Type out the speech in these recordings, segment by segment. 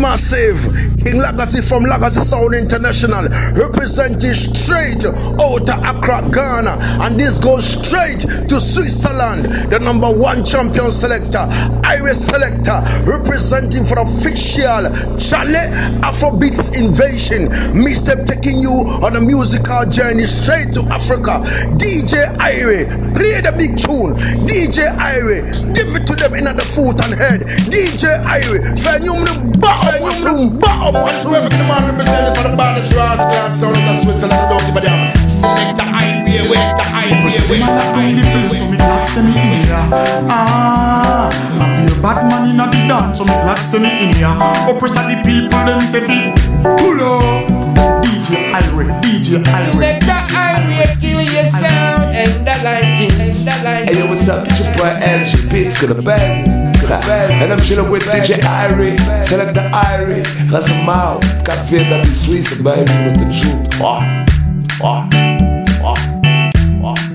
massive. King Legacy from Legacy Sound International. Representing straight out of Accra, Ghana. And this goes straight to Switzerland. The number one champion selector, Irie Selector, representing for official Charlie Afrobeats Invasion. Mr. taking you on a musical journey straight to Africa. DJ Irie, play the big tune. DJ Irie, give it to them in the foot and head. DJ Irie, Fenyum the Baum, Baum, Where the man represented for the baddest rascal sound of Switzerland, don't give a damn. Selector idea, wait the idea, wait the idea. So me glad send me in here. Ah, I be a bad man in the dance, so me glad send me in here. Oppress of the people, them say fi pull up. DJ Irie, DJ Irie. Selector Irie, kill your sound, and I like it, and I like it. Hey yo, what's up? It's your boy LG Beats, got a And I'm chilling with DJ Irie, select the Irie. Got feel that is Swiss, baby, with the. Oh, oh, oh, oh. Oh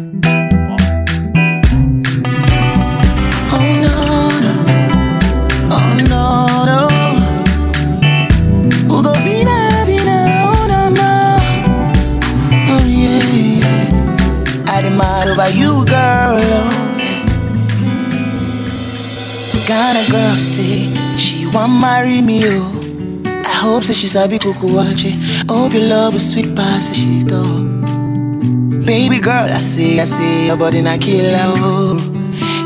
Of girl say she want marry me, oh. I hope so she sabi it. Hope your love is sweet past shit, oh. Baby girl, I see, I see your body not killer, oh.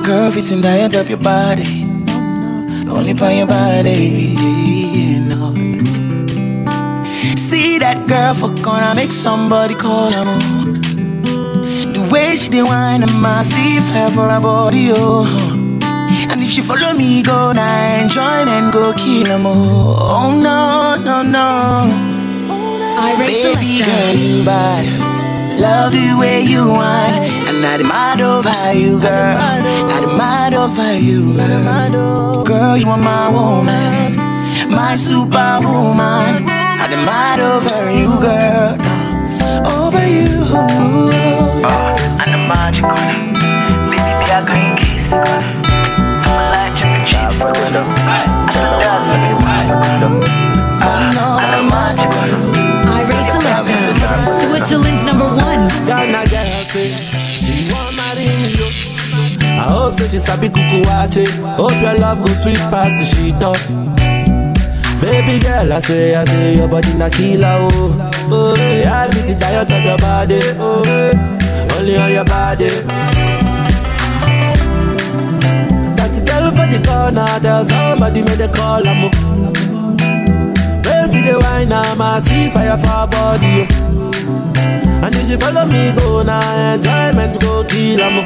Girl, fitting diet up your body. Only by your body, you know. See that girl for gonna make somebody call her more. The way she dey whine and massive hair for her body, oh. And if she follow me, go now and join and go kill her more. Oh no, no, no. I raise Baby girl, you bad. Love the way you whine, and I demand over you, girl. I demand over you, girl. Girl, you are my woman, my superwoman. I demand over you, girl. Over you. Uh, and the magic on it. Baby, be a green kiss. I'm light I the. Switzerland's number one. Girl want. I hope so. Hope your love go sweet past the sheet up. Baby girl, I say, I say your body na killer oh. Oh, yeah, I beat it diet of your body. Oh, only on your body. For the corner, tell somebody make the call. Where see the wine, I'm a see fire for body. And if she follow me go now, enjoyment go kill em.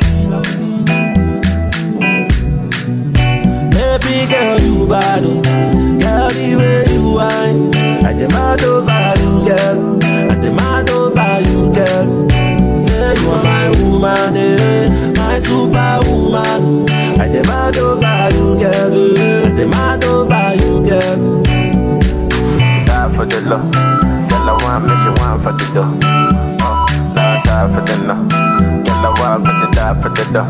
Baby girl, you bad, oh. girl the way you whine. I demand over you, girl. I demand over you, girl. Say you are my woman, eh? my superwoman. I demand over you, girl. I demand over you, girl. Die for the love. Girl, I want me, she want for the dough. Uh, last side for the no. Girl, I want for the die for the dough.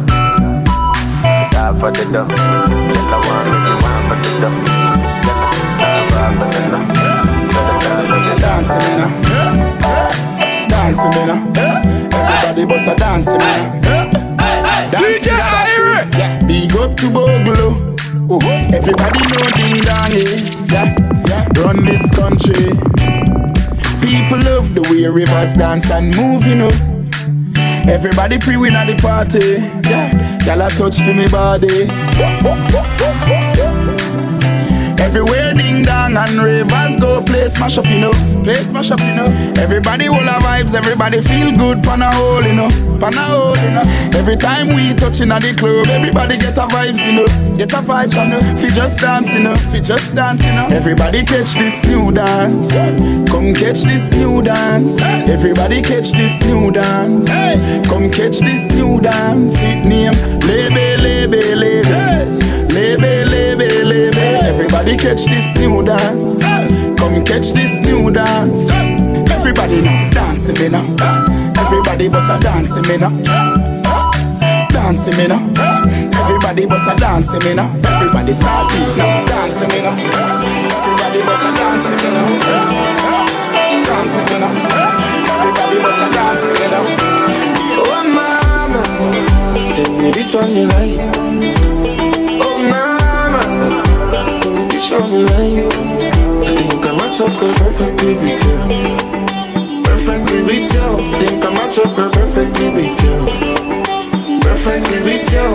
Die for the dough. Girl, I want me, she want for the dough. Girl, I want for the no. Everybody bust a dance, me now. Dance, now. Everybody a dance, me now. DJ. Yeah, big up to Boglo. Everybody know ding dong, yeah. yeah, yeah. Run this country. People love the way rivers dance and move, you know. Everybody pre-win at the party. Yeah, y'all a touch for me body. Everywhere ding dong and ravers go play smash up, you know. Play smash up, you know. Everybody will have vibes, everybody feel good, pan a hole, you know. Pan a hole, you know. Every time we touching at the club, everybody get a vibes, you know. Get a vibes, you know. Fi just dance, you know. Fi just dance, you know. Everybody catch this new dance. Come catch this new dance. Everybody catch this new dance. Come catch this new dance. It name. Lebe, Lebe, Lebe. Everybody catch this new dance. Come catch this new dance. Everybody now dancing me now. Everybody was a dancing me now. Dancing me now. Everybody was a dancing me now. Everybody start it now. Dancing me now. Everybody was a dancing me now. Dancing me now. Everybody was a dancing me now. Oh mama, take me which one you like. Your light. I think I match up girl perfectly with you. Perfectly with you. Think I match up girl perfectly with you. Perfectly with you.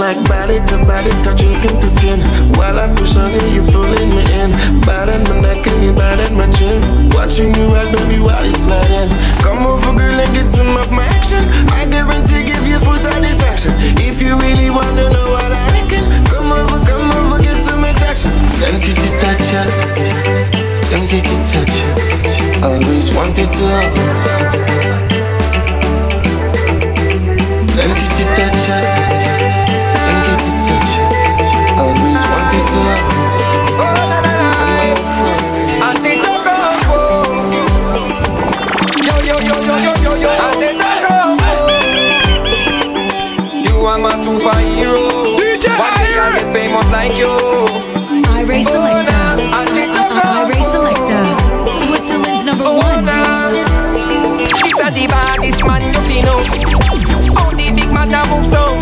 Like body to body, touching skin to skin. While I push on you, you pulling me in. Bad my neck and you bad my chin. Watching you ride, baby, while you sliding. Come over, girl, and get some of my action. I guarantee give you full satisfaction. If you really wanna know what I reckon, come over, come Tempted to touch ya, tempted to touch ya. Always wanted to. Tempted to touch ya, tempted to touch ya. Always wanted to. Yo, yo, yo, yo, yo, yo, yo. You are my superhero. One day I'll get famous like you. Move so.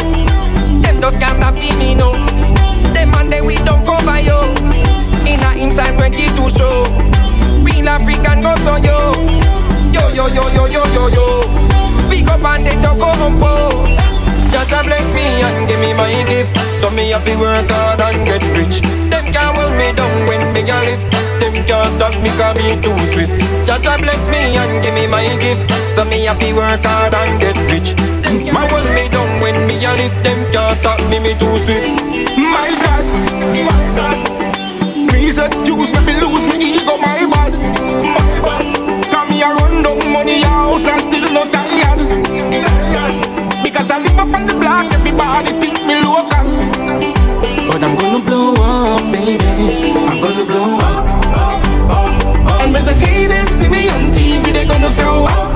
Them just can't stop me no. Them man they we don't cover you. In a him size 22 show. Real African go so yo. Yo yo yo yo yo yo yo. Pick up and your compo. Just a bless me and give me my gift. So me to work hard and get rich. Them can't hold me down when me a lift. Them can't stop me cause me too swift. Just a bless me and give me my gift. So me to work hard and get rich. Can't hold me down when me a lift. Them can't stop me, me too swift. My God, please excuse me, lose me ego, my bad. My bad. Come run down money house and still not tired. Because I live up on the block, everybody think me local. But I'm gonna blow up, baby. I'm gonna blow up. And when the haters see me on TV, they're gonna throw up.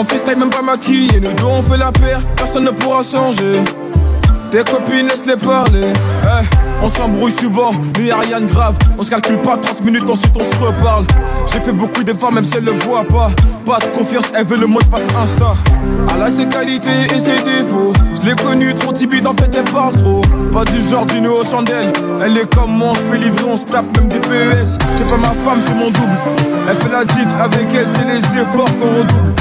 On FaceTime même pas maquillé, nous deux on fait la paire, personne ne pourra changer. Tes copines laisse-les parler. Eh, on s'embrouille souvent, mais y'a rien de grave. On se calcule pas 30 minutes, ensuite on se reparle. J'ai fait beaucoup d'efforts, même si elle le voit pas. Pas de confiance, elle veut le mot de passe Insta. Elle a ses qualités et ses défauts. Je l'ai connue trop timide, en fait elle parle trop. Pas du genre d'une aux chandelles. Elle est comme moi, on se fait livrer, on se tape même des PES. C'est pas ma femme, c'est mon double. Elle fait la diff, avec elle, c'est les efforts qu'on redouble.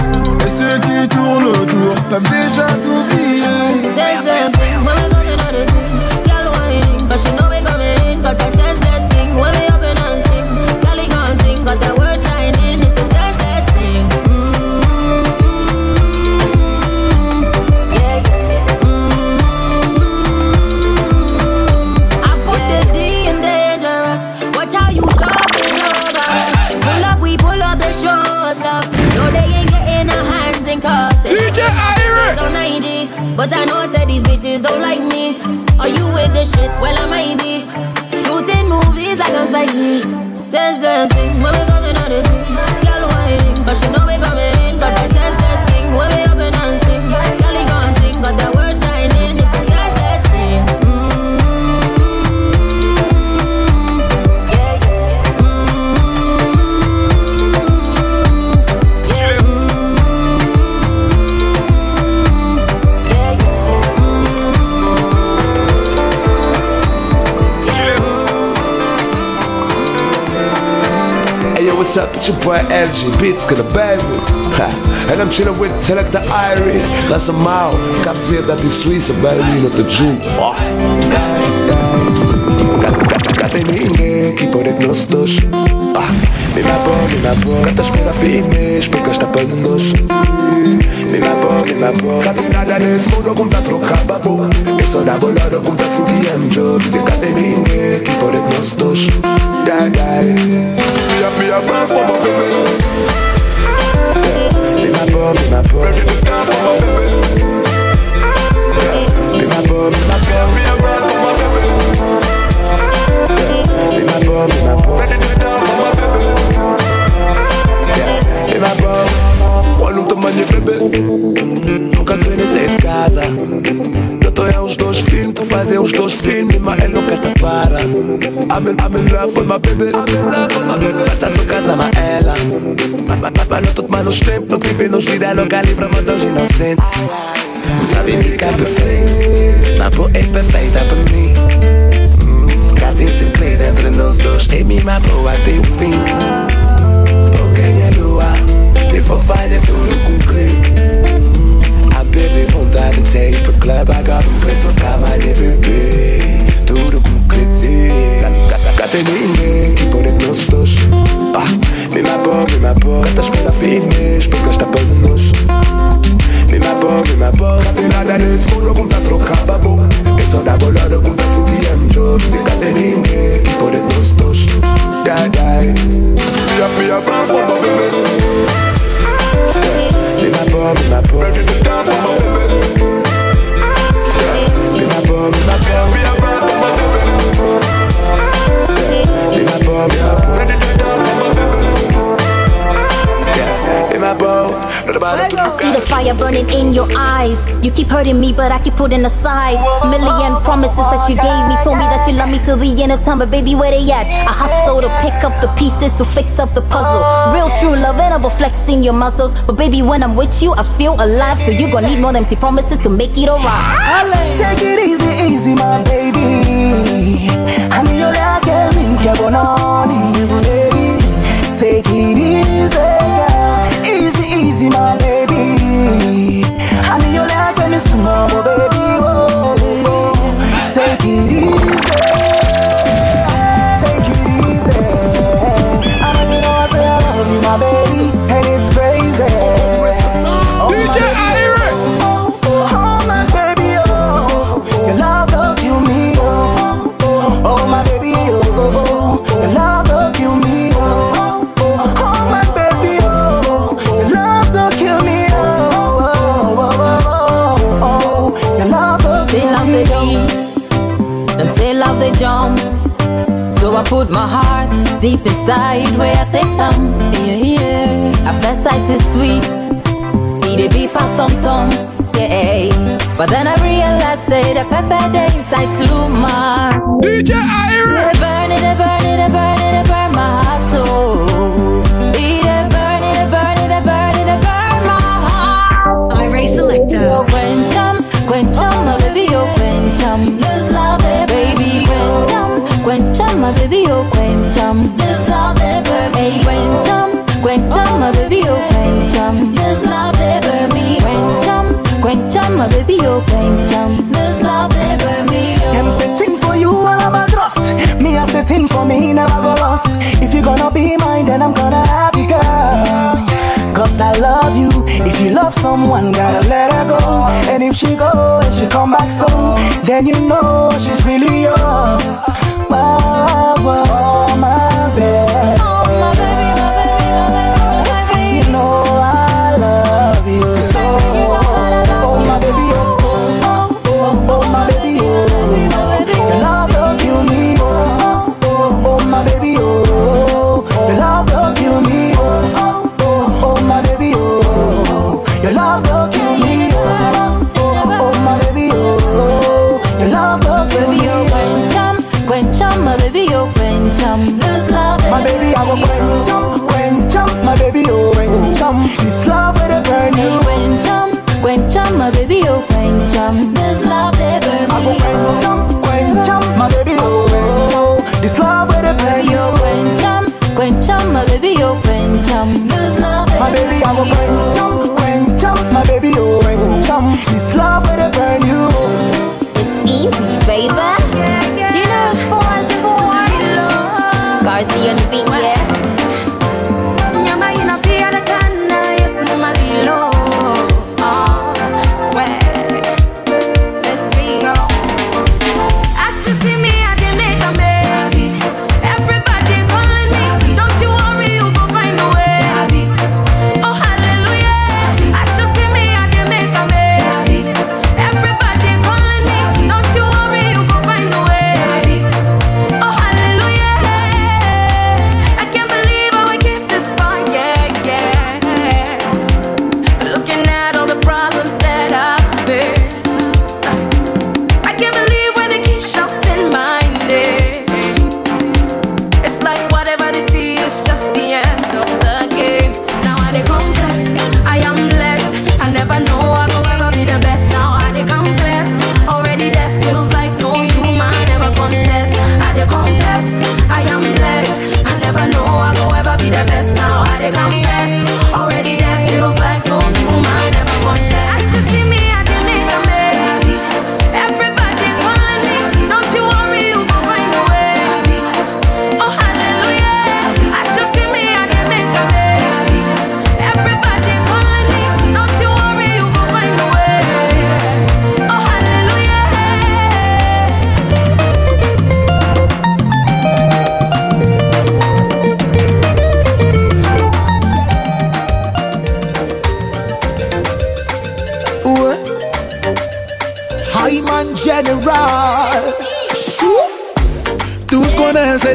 Et ceux qui tournent autour peuvent déjà t'oublier. Shit? Well, I might be. Shooting movies like I'm Spike Lee. Senseless thing when we coming boy LG Beats, got a baby. Ha. And I'm chilling with Selector Irie. That's a mouth. Can't say that is Swiss, baby, not the Jew. Oh. Mi ma po, mi ma po Kata shpira fine, shpika shta pëndos Mi ma po, mi ma po Katinada nes modo kum ta troka babo Eso da bolado kum ta sinti em job Ti kateninge, ki pored nos dos Die, die Me a, me a run for my baby. Mi ma po, mi ma po Ready to die for my baby. Mi ma po, mi ma po Me a run for my baby. Mi ma po, mi ma po Ready to die for my baby. Po Quando um tamanho bebê. Nunca sair de casa Tô é os dois filhos, tu fazer os dois filhos Mas ele nunca te para. I'm in, I'm in love with my baby. Falta sua casa, mas ela Mas, tudo mais nos tempos Não tive nos vida louca, livre, mas Deus inocente Não sabe ficar perfeito Mas pô, é perfeita pra mim Cá segredo entre nós dois Em mim, mas pô, até o fim é lua E fofanha tudo concreto A vontade de sair pro clube Agora um preço cama de bebê Tudo tem ninguém que pode nós dois ah, Me ma po, me ma po espera firmes porque está para nós Me ma po, me ma po tem nada mundo como tá trocar babo É só dar bolada como tá sentir em cá tem ninguém que pode nós dois Die, die Me a, me a ma po, me ma po Ready to for my. See the fire burning in your eyes. You keep hurting me, but I keep putting aside. Million promises that you gave me. Told me that you love me till the end of time, but baby, where they at? I hustle to pick up the pieces to fix up the puzzle. Real true love, and I'm flexing your muscles. But baby, when I'm with you, I feel alive. So you gon' need more empty promises to make it alright. Take it easy, easy, my baby. I mean, you're like a link, you're baby. Take it deep inside where I taste some. Yeah, yeah. At first sight is sweet. He the beat pass tom tom. Yeah. But then I realized say the pepper they inside too much. DJ Irie. They burn it, burn baby, oh Quencham. This love, eh, baby, Quencham, Quencham, my baby, oh Quencham. This love, eh, baby, Quencham, Quencham, my baby, oh Quencham. This love, eh, baby, Them setting for you all of my trust. Me a setting for me, never go lost. If you gonna be mine, then I'm gonna have you, girl. Cause I love you. If you love someone, gotta let her go. And if she go and she come back soon, then you know she's really yours. Wow, wow, wow, my baby. Quencham.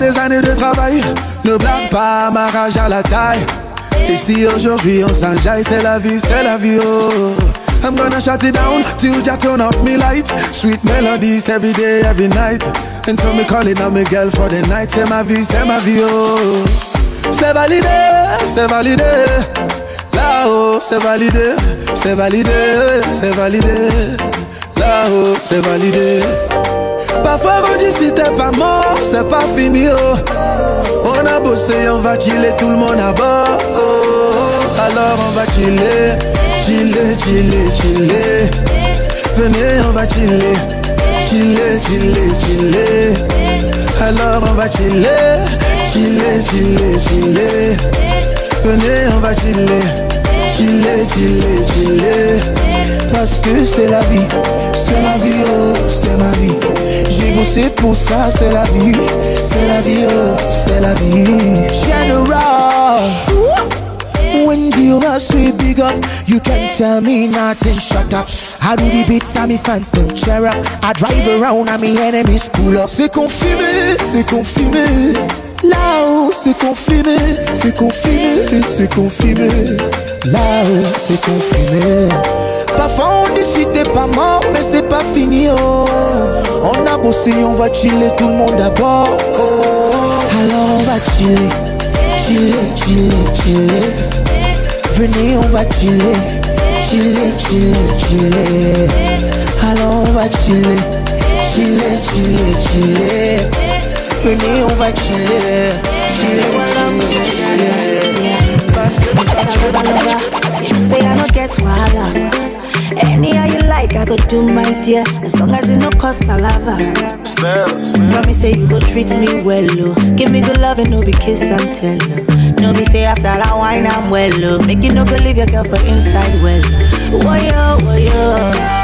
Des années de travail. Ne blâme pas ma rage à la taille. Et si aujourd'hui on s'enjaille, c'est la vie, c'est la vie, oh. I'm gonna shut it down till you turn off me light. Sweet melodies every day, every night. And so me calling on me girl for the night. C'est ma vie, c'est ma vie, oh. C'est validé, c'est validé. Là-haut, c'est validé, c'est validé, c'est validé. Là-haut, c'est validé. Parfois on dit si t'es pas mort, c'est pas fini oh. On a bossé, on va chiller, tout le monde à bord oh. Alors on va chiller, chiller, chiller, chiller Venez, on va chiller, chiller, chiller, chiller Alors on va chiller, chiller, chiller, chiller Venez, on va chiller, chiller, chiller, chiller Parce que c'est la vie, c'est la vie, oh, c'est ma vie. J'ai bossé pour ça, c'est la vie, c'est la vie, oh, c'est la vie. General. When you must sweet big up, you can tell me nothing, shut up. I do the beats and me fans them cheer up. I drive around and me enemies pull up. C'est confirmé, c'est confirmé. Là-haut, c'est confirmé, c'est confirmé, c'est confirmé. Là-haut, c'est confirmé. Parfois on t'es pas mort, mais c'est pas fini. Oh. On a bossé, on va chiller tout le monde d'abord. Alors on va chiller, chiller, chiller, chiller. Venez, on va chiller, chiller, chiller, chiller. Alors on va chiller, chiller, chiller, chiller. Venez, on va chiller, chiller, chiller, chiller. Parce que I don't get. Anyhow you like, I go do my dear. As long as it no cost palava. Spells. Promise say you go treat me well, oh. Give me good love and no be kiss and tell, oh. No be say after that wine I'm well, oh. Make you no go leave your girl for inside well. Whoa yo, whoa yo.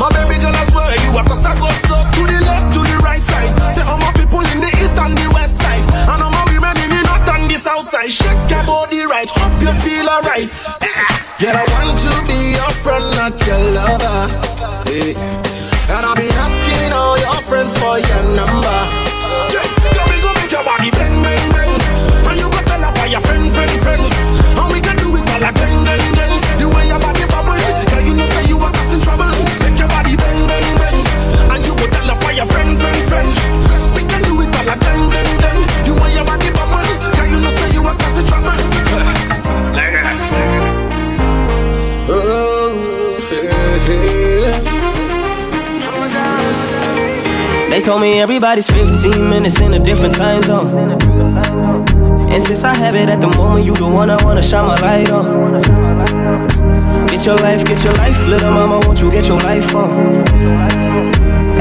My baby girl, I swear you have to start go slow. To the left, to the right side. Say all my people in the east and the west side. And all my women in the north and the south side. Shake your body right, hope you feel alright. Girl, I want to be your friend, not your lover. And I'll be asking all your friends for your number. Told me everybody's 15 minutes in a different time zone. And since I have it at the moment, you the one I wanna shine my light on. Get your life, get your life, little mama, won't you get your life on?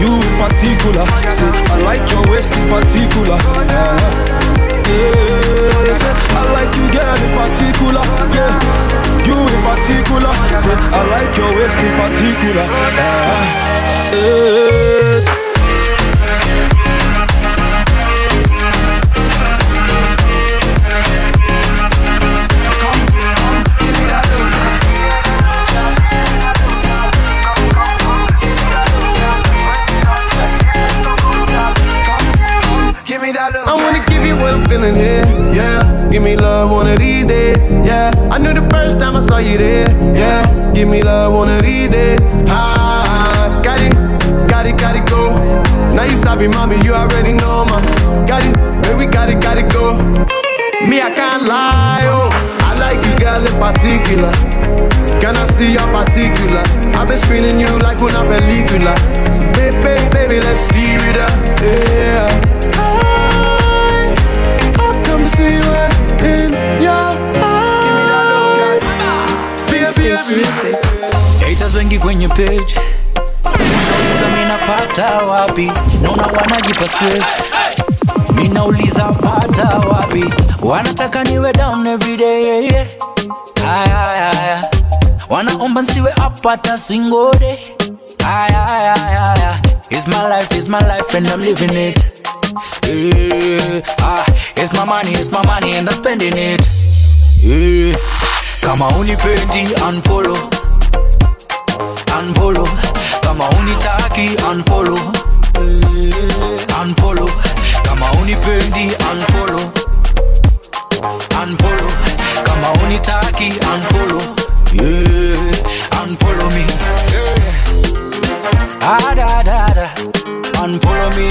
You in particular. Say, I like your waist in particular. Uh-huh. Yeah, say, I like you, girl, in particular. Yeah, you in particular. Say, I like your waist in particular. Uh-huh. Yeah. Feeling here, yeah. Give me love one of these days, yeah. I knew the first time I saw you there, yeah. Give me love one of these days, ah. Got it, got it, got it, go. Now you sabi, mommy, you already know, ma. Got it, baby, got it, got it, go. Me, I can't lie, oh. I like you, girl, in particular. Can I see your particulars? I've been screening you like una película. So, baby, baby, let's steer it up, yeah. Wengi kwenye page nauliza minapata wapi naona wanajipa stress minauliza pata wapi wanataka niwe down everyday yeah, yeah. Aya, aya, aya. wanaomba nsiwe apata singode Ay, ay, ay, ay, ay. It's my life, it's my life, and I'm living it. Eh, ah, it's my money, it's my money, and I'm spending it. Eh, kama unipendi unfollow, unfollow. Kama unitaki unfollow, unfollow. Kama unipendi unfollow, unfollow. Kama unitaki unfollow, yeah, unfollow me. Ah da da da, unfollow me.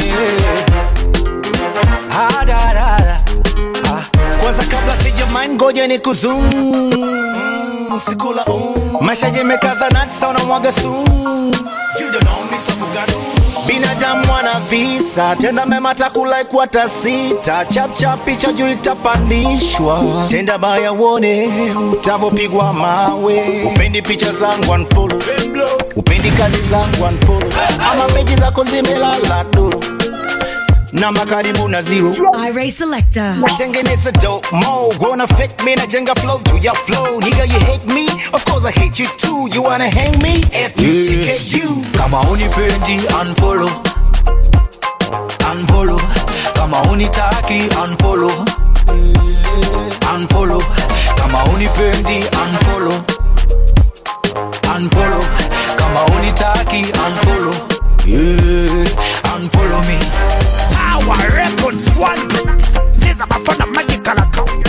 Ah da da da. kwanza kabla sijamind ngoja ni kuzum sikula um. Maisha yemekaza natsa unamwaga sumu binadamu wana visa. Tenda mema takula ikwata sita. Chapchap picha juu itapandishwa. Tenda baya uone utavopigwa mawe. Upendi picha zangu unfollow. Upendi kazi zangu unfollow. Ama peji zako zimelala duru namba karibu na zero. Irie Selector. tengeneza dope mo wanna fake me najenga flow. To your flow? Nigga you hate me? Of course i hate you too. You wanna hang me? F u c k u. Kama unipendi unfollow, unfollow. Kama unitaki unfollow, unfollow. Kama unipendi unfollow, unfollow. Kama unitaki unfollow, yeah, unfollow me. our record squad. Sasa bafana magical account.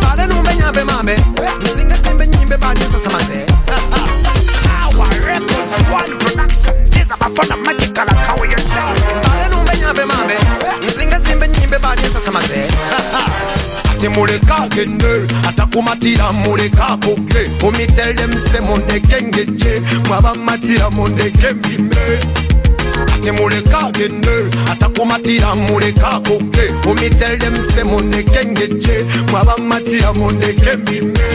Bale numenya be mame. Mzinga simbe nyimbe bani sasa mame. Our record squad production. Sasa bafana magical account. Bale numenya be mame. Mzinga simbe nyimbe bani sasa mame. temuleka agende atakumatira muleka akoge omitellemse mondeke ngeje mwabamatira mondeke mbime Temuleka gene Atakumatira muleka koke Oh me tell them se moneke ngeje Mwabamatira moneke mime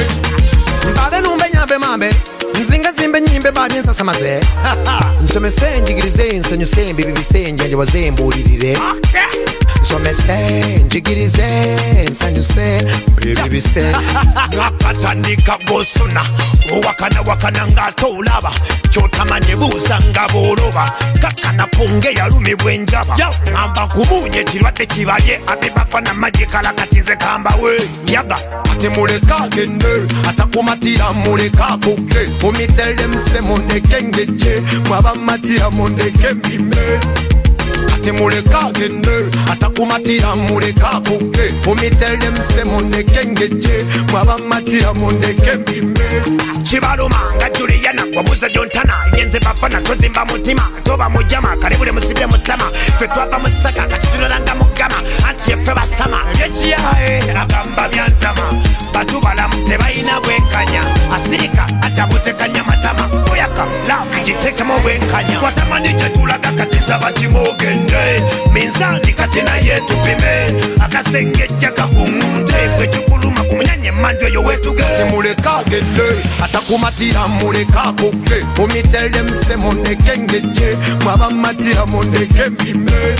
Mbade numbenya be mabe nzinga zimbe nyimbe badi nsasamaze nsomese njigirize nsanyuse mbibi bisenje njewazembulirire nisomese njigirize nsanyuse mbiribise nakatandika gosona owakana wakana ng'ate olaba kyotamanye buusa nga bw'oloba kakkana kunge yalumibwa enjaba amba kubuunya ekirwadde kibalye abebafana magye kalakatize kambawe yaga ati muleka agende atakumatira muleka akoge mumitellemuse mundeke ngejje mwabamatira mundeke mbime ati muleka gende atakumatira muleka kuge omitele mse mondeke ngeje mwabamatira mondeke mbime kibalumanga juliyana wabuza gyontana yenze bafana tozimba mutima. Toba mujama kalebule musibire mutama. Fe twava musaka kati tulolanga mugama. Anti yeffe basama yekiyaye agamba byantama batu balamu tebalina bwenkanya asirika atabutekanya kabaka giteekemu obwenkanya watamani gyetulaga kati nsaba kimu ogende minzaani kati naye tupime akasengejja kakungunte kwekikuluma kumuyanye emmanju eyo wetugeze muleka agende atakumatira muleka akoge omitellemuse mundeke ngejje mwabamatira mundeke mpime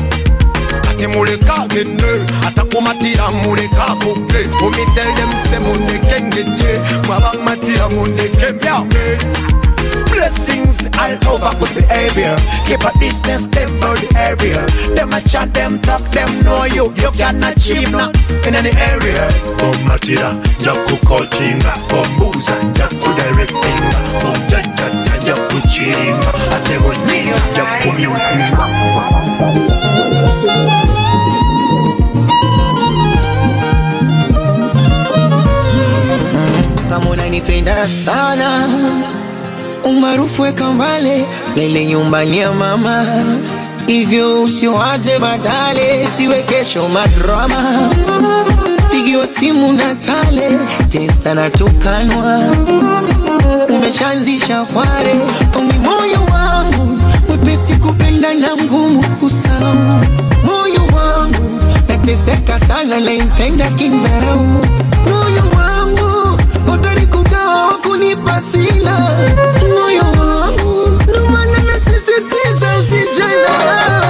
muleka agende atakumatira muleka akoge omitellemuse mundeke ngejje mwabamatira mundeke mpyame Blessings all over good behavior. Keep a distance, them for the area. Them a chat, them talk, them know you. You can achieve not in any area. Omatira, jaku coachinga, ombuza, jaku directinga, omjajata, jaku chiringa, ategonia, jaku music. kama unanipenda sana umaarufu weka mbale lele nyumbani ya mama hivyo usiwaze badale siwe kesho madrama. Pigiwa simu na tale testa na tukanwa. Umeshaanzisha kware ongi moyo wangu. Mwepesi kupenda na mgumu kusahau moyo wangu nateseka sana naimpenda kindharau. Moyo kugawa kunipa sila moyo wangu ndomana nasisitiza usijana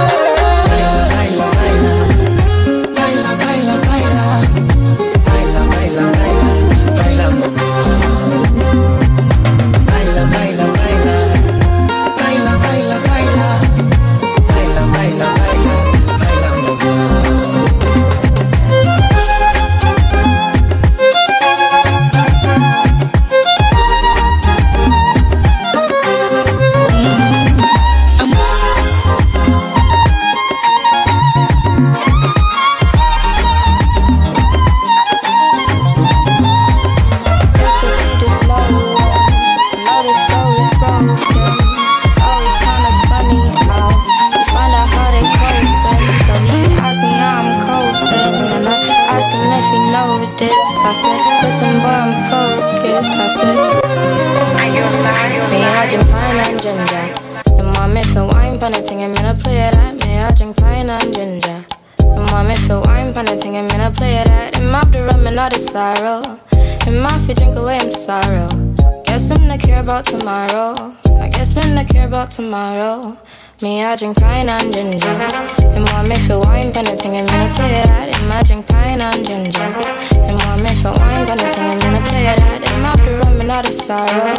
I drink pine and ginger. And mommy feel wine pan thing, I'm gonna play that. And I drink pine and ginger. And mommy feel wine pan thing, I'm gonna play that. And mop the rum and all the sorrow.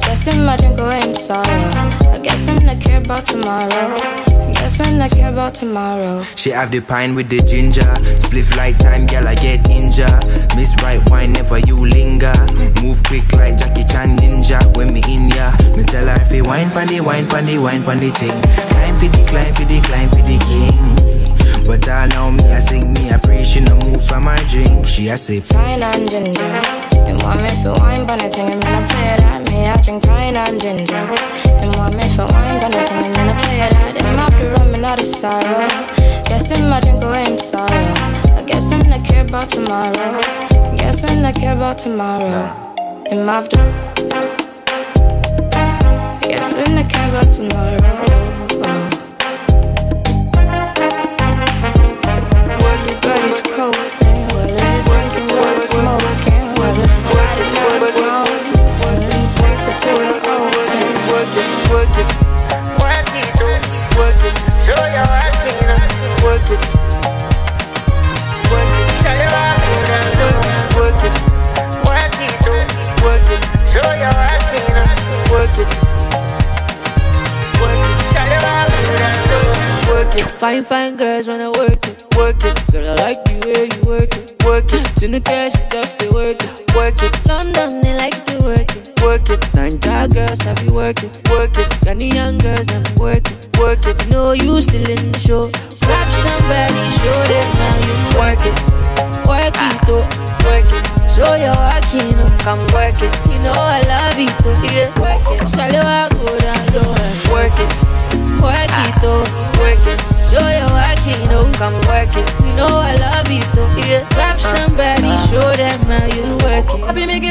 Guess I'm not drink away I'm sorrow. I guess I'm not care about tomorrow. I guess I'm not care about tomorrow. She have the pine with the ginger. Spliff like time, girl, I get injured. Miss right wine, never you linger. Move quick like Jackie Chan ninja. When me in ya, me tell her if you wine pandy, wine pandy, wine pandy thing. Climb for the, climb for the, climb for the king. But I know me, I sing me, I pray she no move from my drink. She I say, Pine and ginger. And mommy feel wine pan thing, I'm gonna play that. Me, I drink pine and ginger. And mommy feel wine pan thing, I'm gonna play that. And mop the rum and all the sorrow. Guess I'm not drink away I'm sorrow. Care about tomorrow. I guess I'm care about tomorrow. And mop Fine, fine girls wanna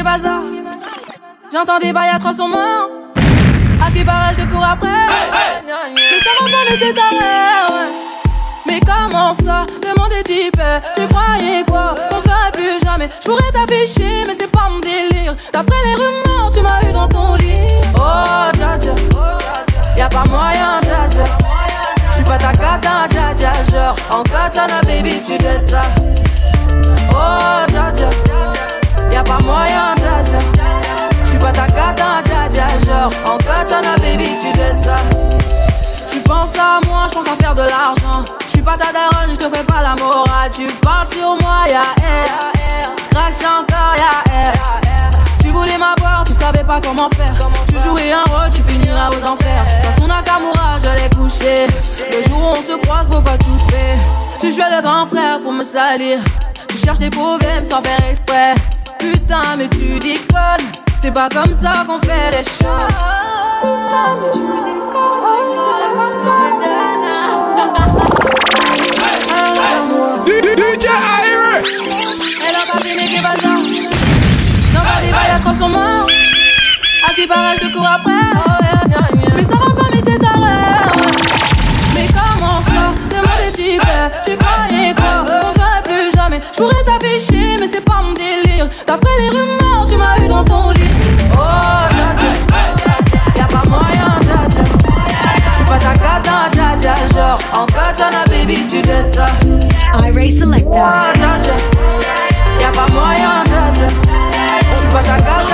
bazar J'entends des bails à 300 morts. À ce je cours après. Mais ça va pas, mais. Mais comment ça? Le monde est type Tu croyais quoi? On serait plus jamais. Je pourrais t'afficher mais c'est pas mon délire. D'après les rumeurs tu m'as eu dans ton lit. Oh dja dja. Y'a pas moyen dja dja. J'suis pas ta cata dja dja. Genre en katana baby tu t'aides ça Oh dja dja Y'a pas moyen dja dja J'suis pas ta cata dja dja Genre en katana baby tu ça tu penses à moi, je pense à faire de l'argent. Je suis pas ta daronne, je te fais pas la morale. Tu parles sur moi, y'a air. Crash encore, y'a air. Tu voulais m'avoir, tu savais pas comment faire. Tu jouais un rôle, tu finiras aux enfers. Dans son Nakamura, je l'ai couché. Le jour où on se croise, faut pas tout faire. Tu jouais le grand frère pour me salir. Tu cherches des problèmes sans faire exprès. Putain, mais tu déconnes. C'est pas comme ça qu'on fait les choses. Putain, mais tu déconnes. C'est pas comme ça. DJ Ira! Elle a pas fini qui va ça. Non, pas des bails à 300 morts. À qui paraît, je te cours après. Mais ça va pas, mais t'es taré. Mais comment ça? Type. Tu croyais quoi? Je pourrais t'afficher, mais c'est pas mon délire. D'après les rumeurs, tu m'as eu dans ton lit. Oh, dja. Y'a pas moyen, dja dja. J'suis pas ta cata, dja dja. Genre en katana, baby, tu t'aides ça. iRay Selector. Oh, dja. Y'a pas moyen, dja dja. J'suis pas ta cata,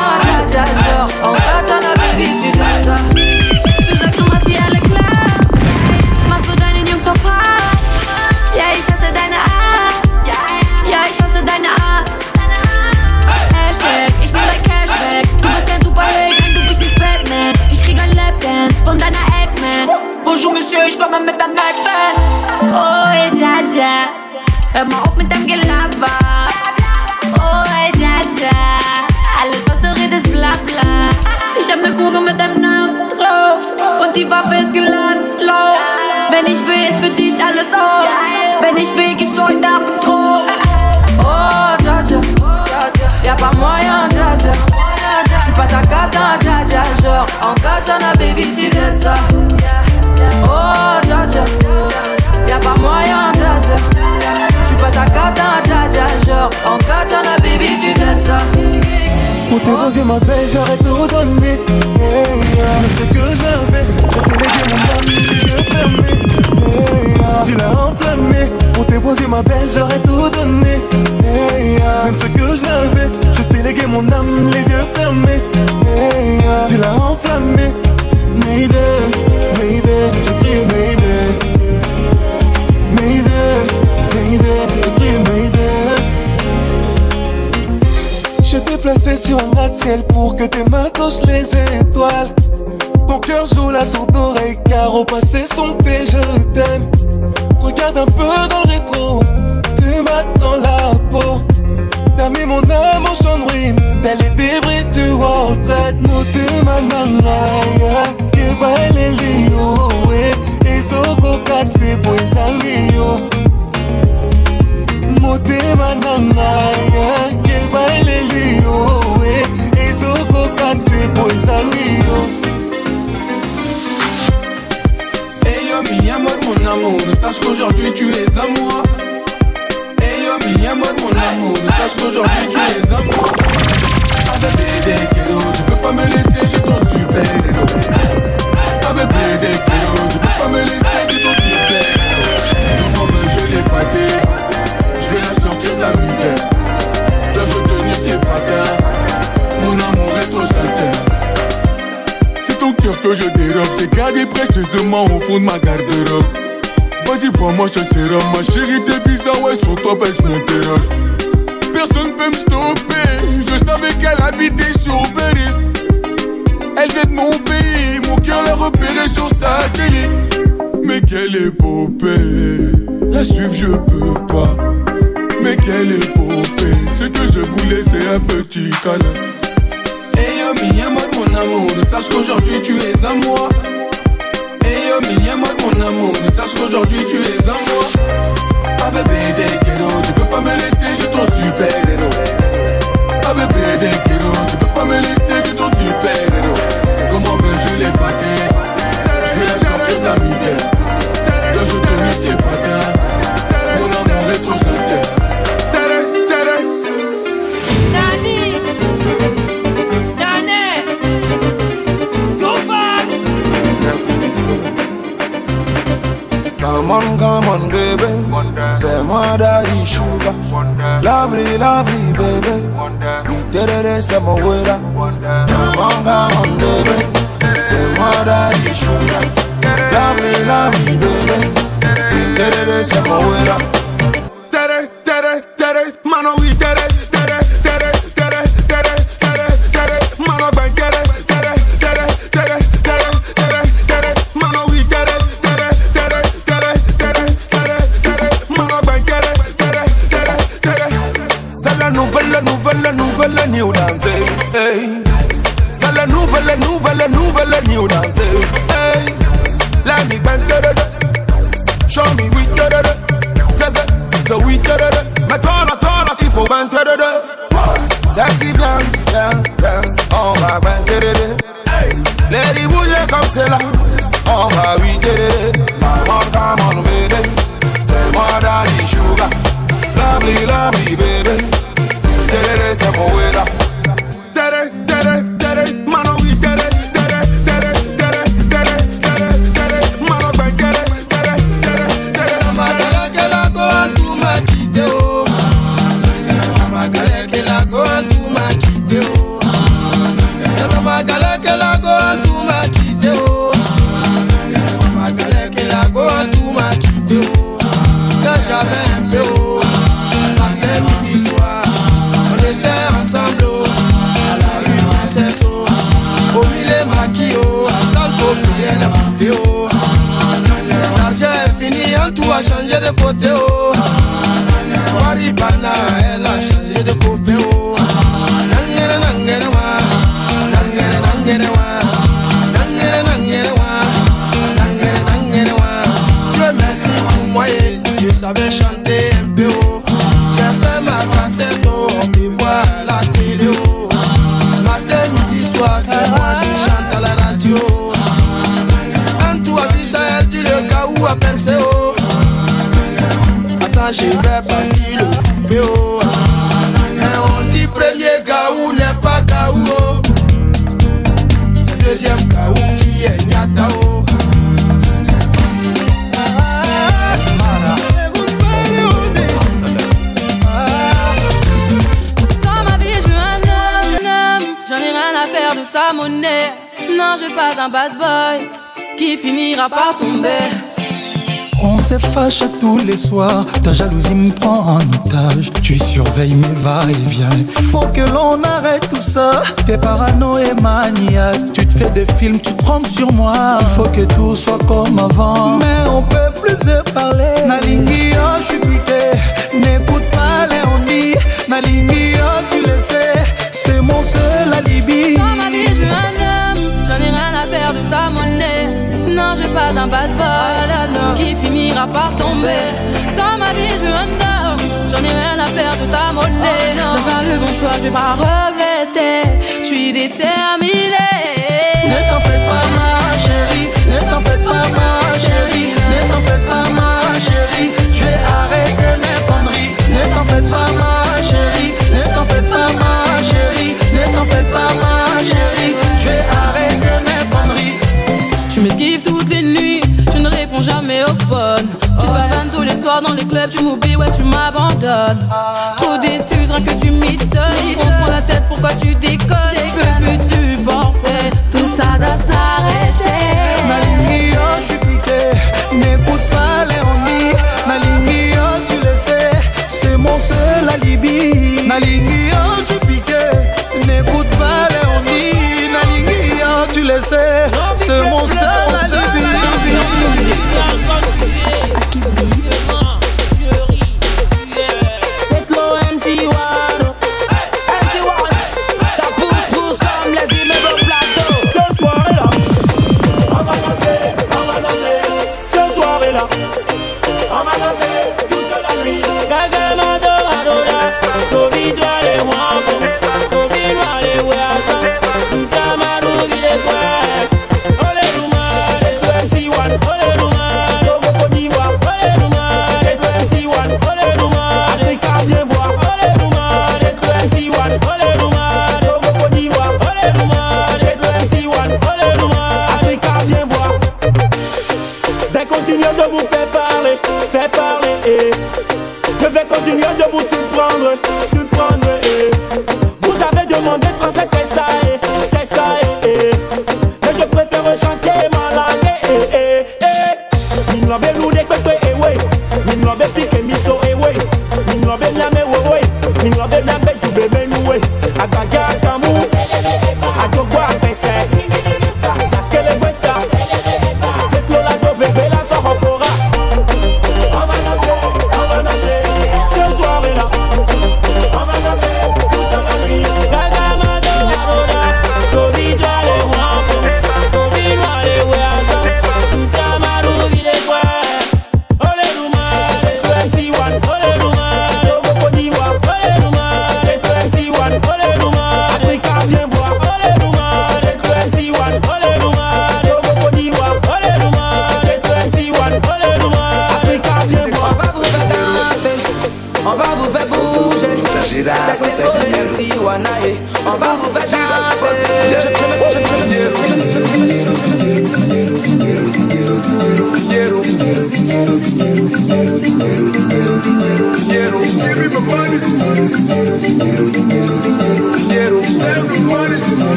Bonjour Monsieur, ich komme mit deinem Knife. Oh, hey, ja, ja. Hör mal auf mit deinem Gelaber. Oh, hey, ja, ja. Alles, was du redest, bla, bla. Ich hab ne Kugel mit deinem Namen drauf. Und die Waffe ist geladen, los. Wenn ich will, ist für dich alles auf. Wenn ich will, gehst du in den und drauf. Oh, ja, ja. Y'a pas moyen, ja, ja. J'suis pas ta cata, ja, ja. Genre, en katana, baby, tu ça. Oh, dja dja. Y'a pas moyen, dja dja. J'suis pas ta cata, dja dja. Genre, en katana, baby, tu jettes ça. Pour déposer ma belle, j'aurais tout donné. Même ce que je fais, j'ai délégué mon âme, les yeux fermés. Yeah, yeah. Tu l'as enflammé. Pour déposer ma belle, j'aurais tout donné. Même ce que je fais, j'ai délégué mon âme, les yeux fermés. Tu l'as enflammé. Mayday, Mayday, j'ai crié Mayday. Mayday, Mayday, j'ai crié Mayday. Je t'ai placé sur un gratte-ciel pour que tes mains touchent les étoiles. Ton cœur joue la sourde car au passé son fait je t'aime. Regarde un peu dans le rétro, tu m'as dans la peau. T'as mis mon âme en champ de ruine, tel les débris du World Trade. Mote manangaya, que baile lio, eh, ezoko kate poesangio. motema na ngai yeba eleli yo e ezokoka te po ezangi yo Hey yo mi amor mon amour Sache qu'aujourd'hui tu es à moi Hey yo mi amor mon amour Sache qu'aujourd'hui tu es à moi Ah bébé des kilos Tu peux pas me laisser je ton super héros. Bébé des kilos Tu peux pas me laisser je ton super héros. Comment veux-je l'épater Je vais la sortir de la misère. Là je tenais ses patins Mon amour est trop sincère. C'est ton cœur que je dérobe, t'es gardé précieusement au fond de ma garde-robe. Vas-y, prends-moi ce sérum, ma chérie, t'es bizarre, ouais, sur toi, ben je m'interroge. Personne peut me stopper, je savais qu'elle habitait sur Paris. Elle vient de mon pays, mon cœur l'a repéré sur sa télé. Mais quelle épopée, la suivre je peux pas. Mais quelle épopée, ce que je voulais c'est un petit câlin. Hey yo mi amor mon amour, sache qu'aujourd'hui tu es à moi Hey yo mi mon amour, sache qu'aujourd'hui tu es à moi. Ah bébé des kilos, tu peux pas me laisser, je ton super héros Ah bébé des kilos, tu peux pas me laisser, je ton super héros Come on, come on, baby. C'est moi daddy sugar. Lovely, lovely, baby. We Iterere, c'est mon wera. Come on, come on, baby. C'est moi daddy sugar. Lovely, lovely, baby. Iterere, c'est mon wera. Tere, je savais chanter un peu haut. J'ai fait ma cassette, oh, on me la télé. Oh. Ah, Matin, midi, soir, c'est moi, je chante à la radio. En tout avis, ça est le cas où à penser. Attends, je vais pas. D'un bad boy qui finira par tomber. On s'effache tous les soirs, ta jalousie me prend en otage. Tu surveilles mes va-et-vient. Faut que l'on arrête tout ça. T'es parano et maniaque. Tu te fais des films, tu te trompes sur moi. Il faut que tout soit comme avant. Mais on peut plus se parler. Nalingi, oh, je suis piqué. N'écoute pas les on dit. Nalingi, oh, tu le sais. C'est mon seul alibi. Dans ma vie, je veux un homme. J'en ai rien à faire de ta monnaie. Non, je pas d'un bad boy qui finira par tomber. Dans ma vie, je un homme. J'en ai rien à faire de ta monnaie. Je vais faire le bon choix, je vais pas regretter. Je suis déterminée. Ne t'en fais pas ma chérie, ne t'en fais pas ma chérie, ne t'en fais pas ma chérie, je vais arrêter mes conneries. Ne t'en fais pas ma dans les clubs, tu m'oublies, ouais, tu m'abandonnes. Trop déçu, rien que tu m'étonnes. On se prend la tête, pourquoi tu déconnes? Je peux plus supporter, tout ça doit s'arrêter. Nalingi, oh, je suis piqué, n'écoute pas les. Nalingi, oh, tu le sais, c'est mon seul alibi. Je suis piqué, n'écoute pas les. Nalingi, oh, tu le sais,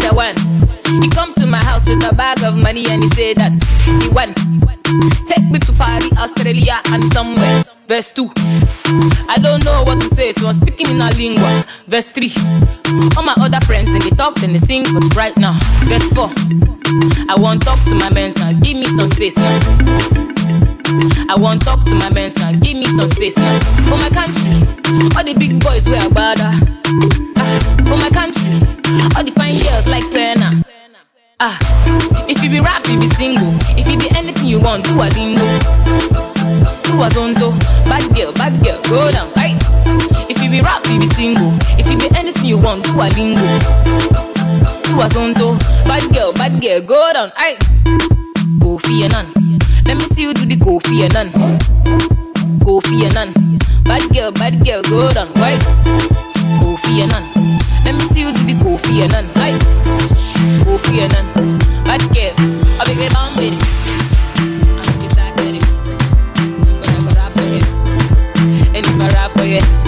Chapter one. He come to my house with a bag of money and he say that he won. Take me to Paris, Australia, and somewhere. Verse 2. I don't know what to say, so I'm speaking in a lingua. Verse 3. All my other friends, then they talk, then they sing, but right now. Verse 4. I want talk to my men now, give me some space now. I want talk to my men now, give me some space now. For my country, all the big boys wear bada. Ah, for my country, all the fine girls like Pena. Ah, if you be rap, you be single. If you be anything you want, do a lingo. Do a zonto. Bad girl, bad girl, go down. Right? If you be rap, you be single. If you be anything you want, do a lingo. Do a zonto. Bad girl, bad girl, go down. Aye. Kofi Annan. Let me see you do the Kofi Annan. Kofi Annan. Bad girl, bad girl, go down. Right? Kofi Annan. Let me see you do the Kofi Annan. Aye. Kofi Annan. Bad girl, I be get down with it. And if I rap for you, make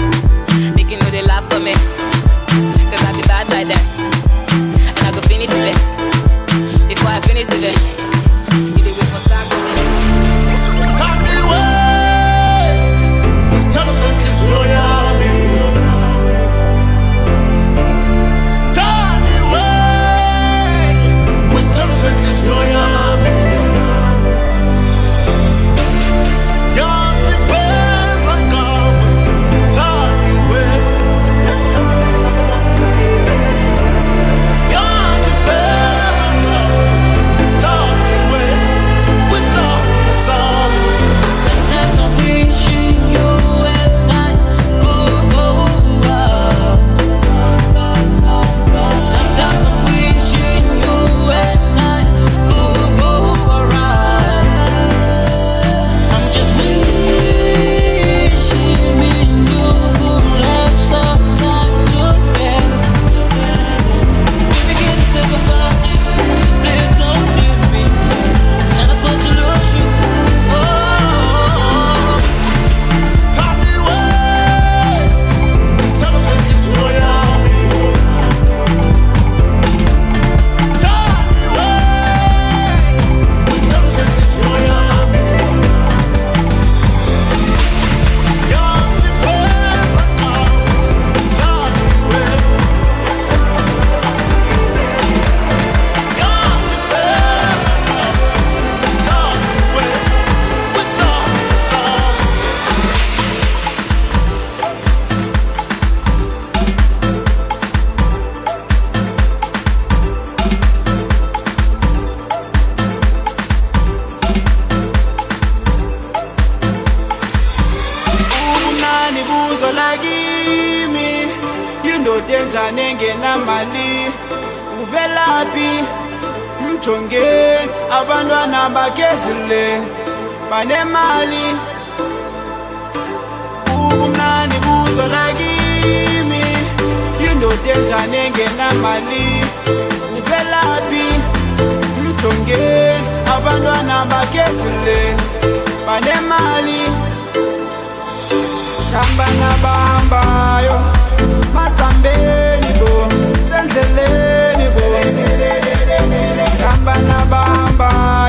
Abantu songe abantwana bakezile banemali. Sambana bahambayo masambeni bo sendleleni bo. Sambana bahambayo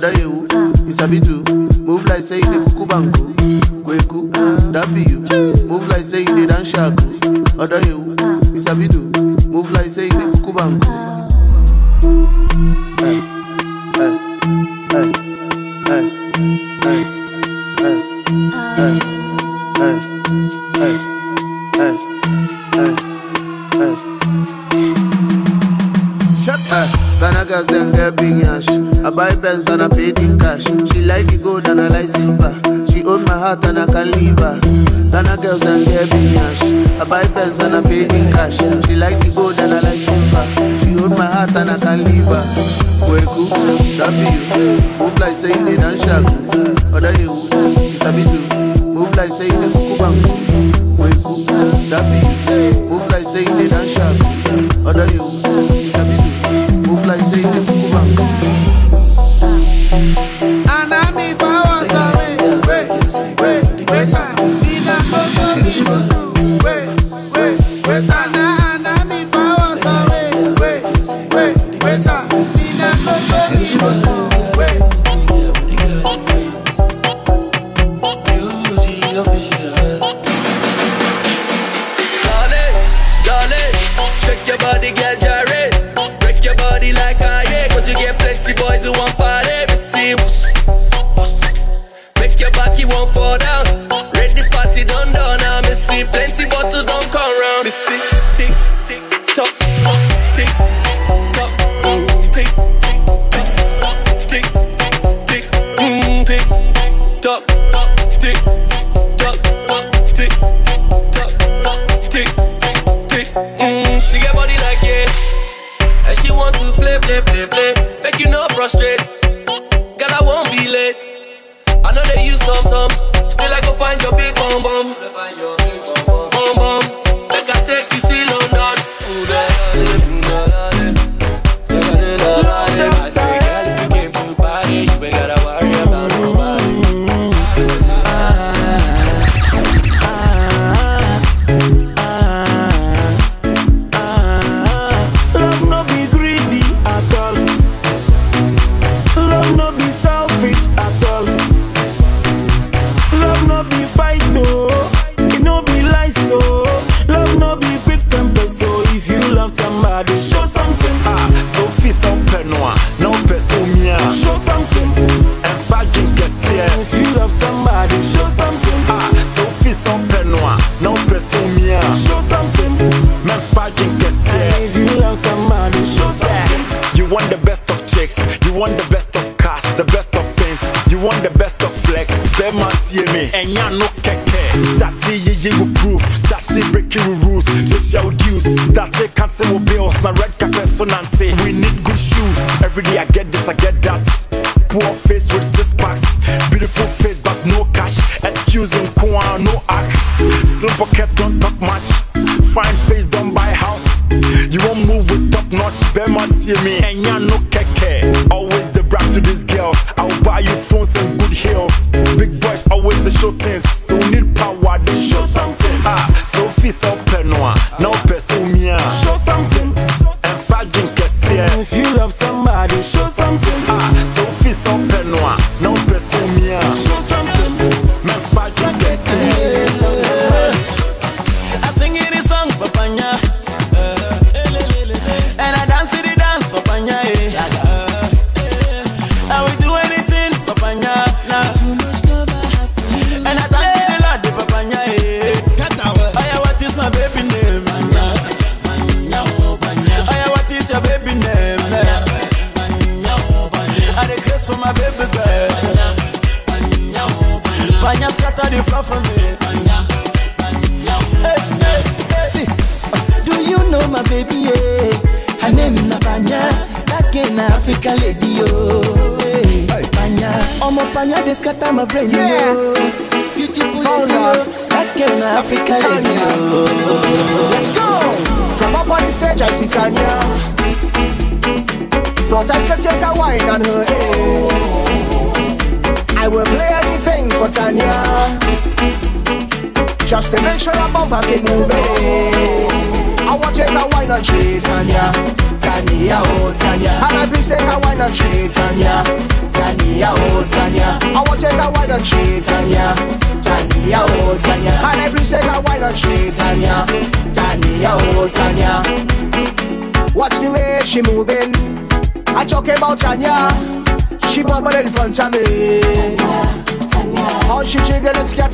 But they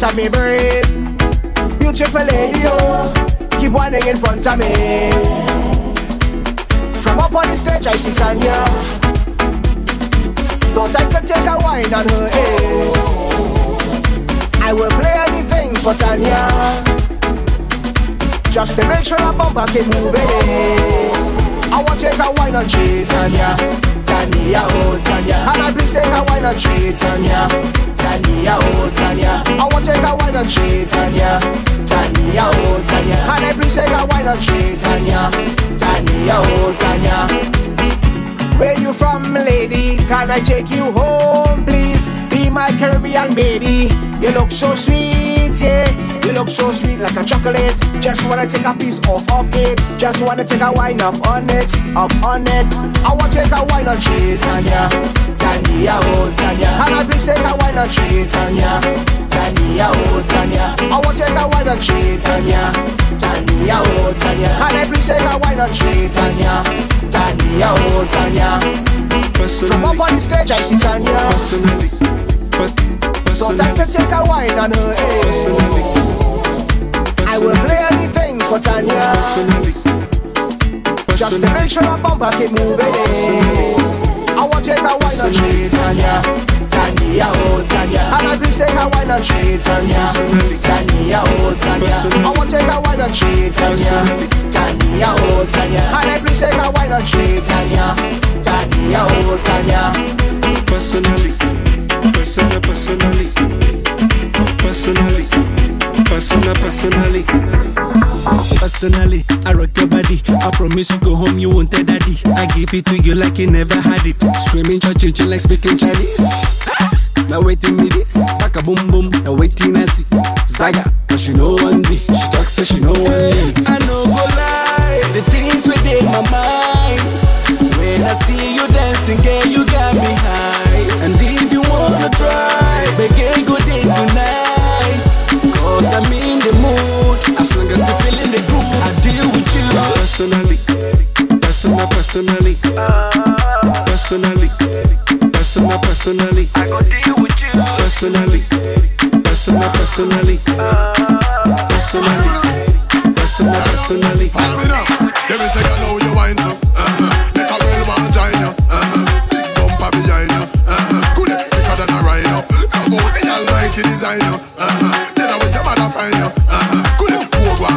scatter me brain. Beautiful lady, oh, keep whining in front of me. From up on the stage, I see Tanya. Thought I could take a wine on her head. I will play anything for Tanya. Just to make sure her bumper keep moving. I want to take a wine on she, Tanya. Tanya, oh Tanya. And I please take a wine on she, Tanya. Tanya, oh Tanya. I want to take a wine on she, Tanya. Tanya, oh Tanya. And please take a wine on she, Tanya. Tanya, oh Tanya. Where you from, lady? Can I take you home, please? Be my Caribbean baby. You look so sweet, yeah. You look so sweet like a chocolate. Just wanna take a piece off of it. Just wanna take a wine up on it, up on it. I wanna take a wine on she, Tanya. Tanya, oh Tanya. And I please take a wine on she, Tanya. Tanya, oh Tanya. I wanna take a wine on she, Tanya. Tanya, oh Tanya. And I please take a wine on she, Tanya. Tanya, oh Tanya. From up on the stage, I see Tanya. Thought I could take a wine on her head. I will play anything for Tanya. Just to make sure her bumper keep moving. I want to take a wine on she, Tanya. Tanya, oh Tanya. And I please take a wine on she, Tanya. Tanya, oh Tanya. I want to take a wine on she, Tanya. Tanya, oh Tanya. And I please take a wine on she, Tanya. Tanya, oh Tanya. Personally, personal, personally, personally, personal, personally. Personally, I rock your body. I promise you go home, you won't tell daddy. I give it to you like you never had it. Screaming, churching, like speaking Chinese. Now waiting me this, back a boom boom. Now waiting I see Zaga, but she know one me. She talks so she know one leave. I know go lie, the things within my mind. When I see you dancing, girl, you got me high. And if you wanna try, make begin good day tonight. I'm in the mood. As long as you're feeling the groove, I deal with you. Personally, personal, personally, personally, personal, personally. I go deal with you. Personally, personal, personally, personally, personal, personally. Follow me now. Let me say you know you wine so. Uh-huh. Make a join you. Uh-huh. Big bumper behind you. Uh-huh. Thicker than a rhino. The almighty design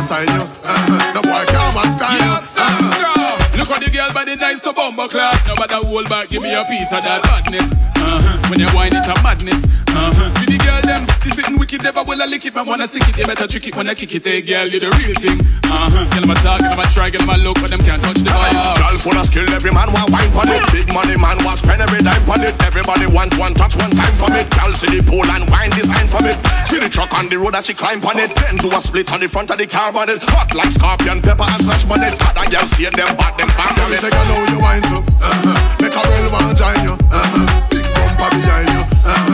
sign you. Uh-huh. No boy come and tie you. Uh-huh. Look how the girl body nice to bumbo clad. No matter hold back, give me a piece of that badness. Uh-huh. When you whine it a madness. Uh-huh. With the girl them, this sitting wicked, never will I lick it, man wanna stick it. They better trick it when I kick it. Hey girl, you the real thing. Uh-huh. Girl, them a talk, girl, them a try, girl, them a look, but them can't touch the bar. Girl full of skill, every man want wine for it. Big money man want spend every dime for it. Everybody want one touch, one time for it. Girl see the pole and wine design for it. See the truck on the road that she climb on it. Then do a split on the front of the car on it. Hot like scorpion, pepper and scratch on it. Other girls see them bad, them fat. Girl say you know you wine so. Uh-huh. Make a real man join you. Uh-huh. Big bumper behind you. Uh-huh.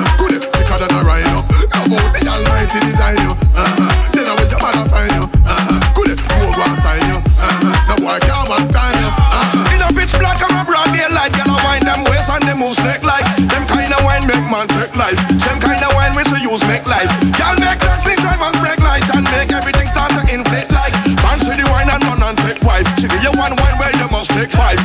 About the almighty design you? Uh-huh. Then I will your mother find you. Uh-huh. Good who go and sign you? Uh-huh. No boy come and time you. Uh-huh. In a pitch black and a broad daylight, I wind them waist and them move snake like. Them kind of wine make man take life. Same kind of wine which we use make life. Girl make taxi drivers break light and make everything start to inflate like. Fancy the wine and run and take wife. Give you one wine where you must take five.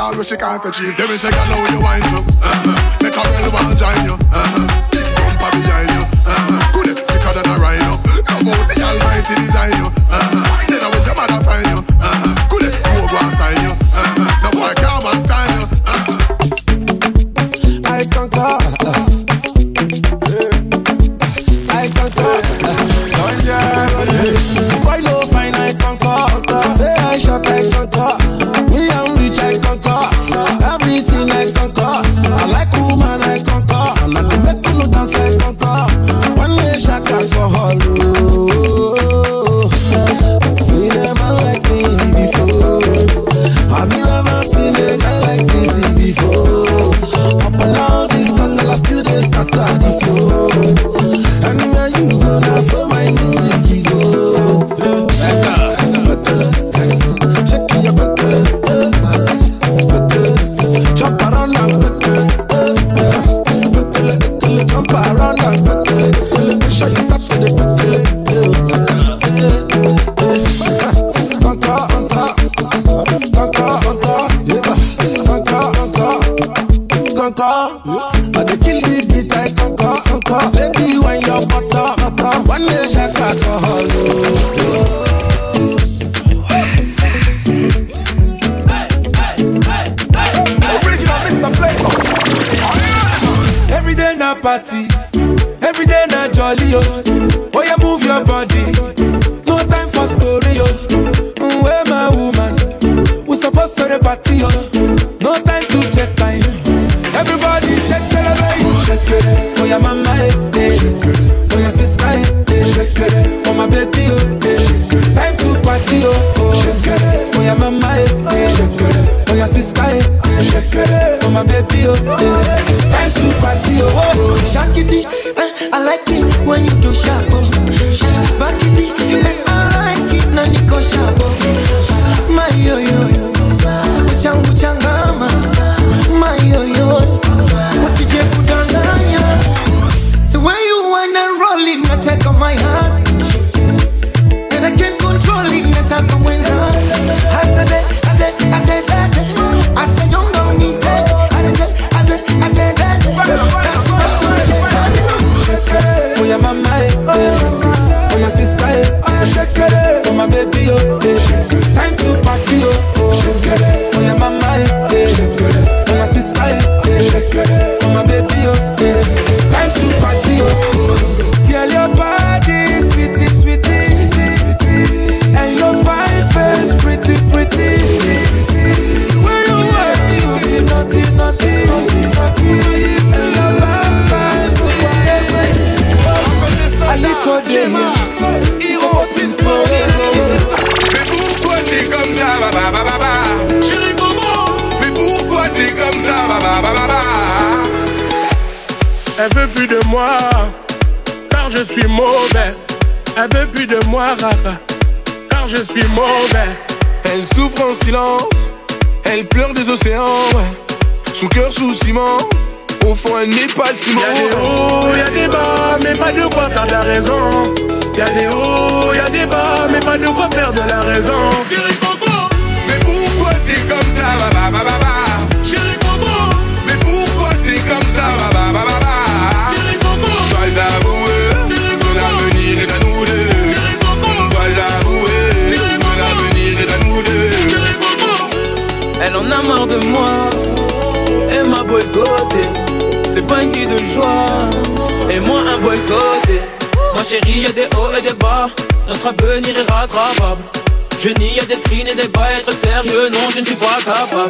all what she can't achieve. They will say, I know you wine so. Uh-huh. Make a girl want join you. Uh-huh. Tá Água de flor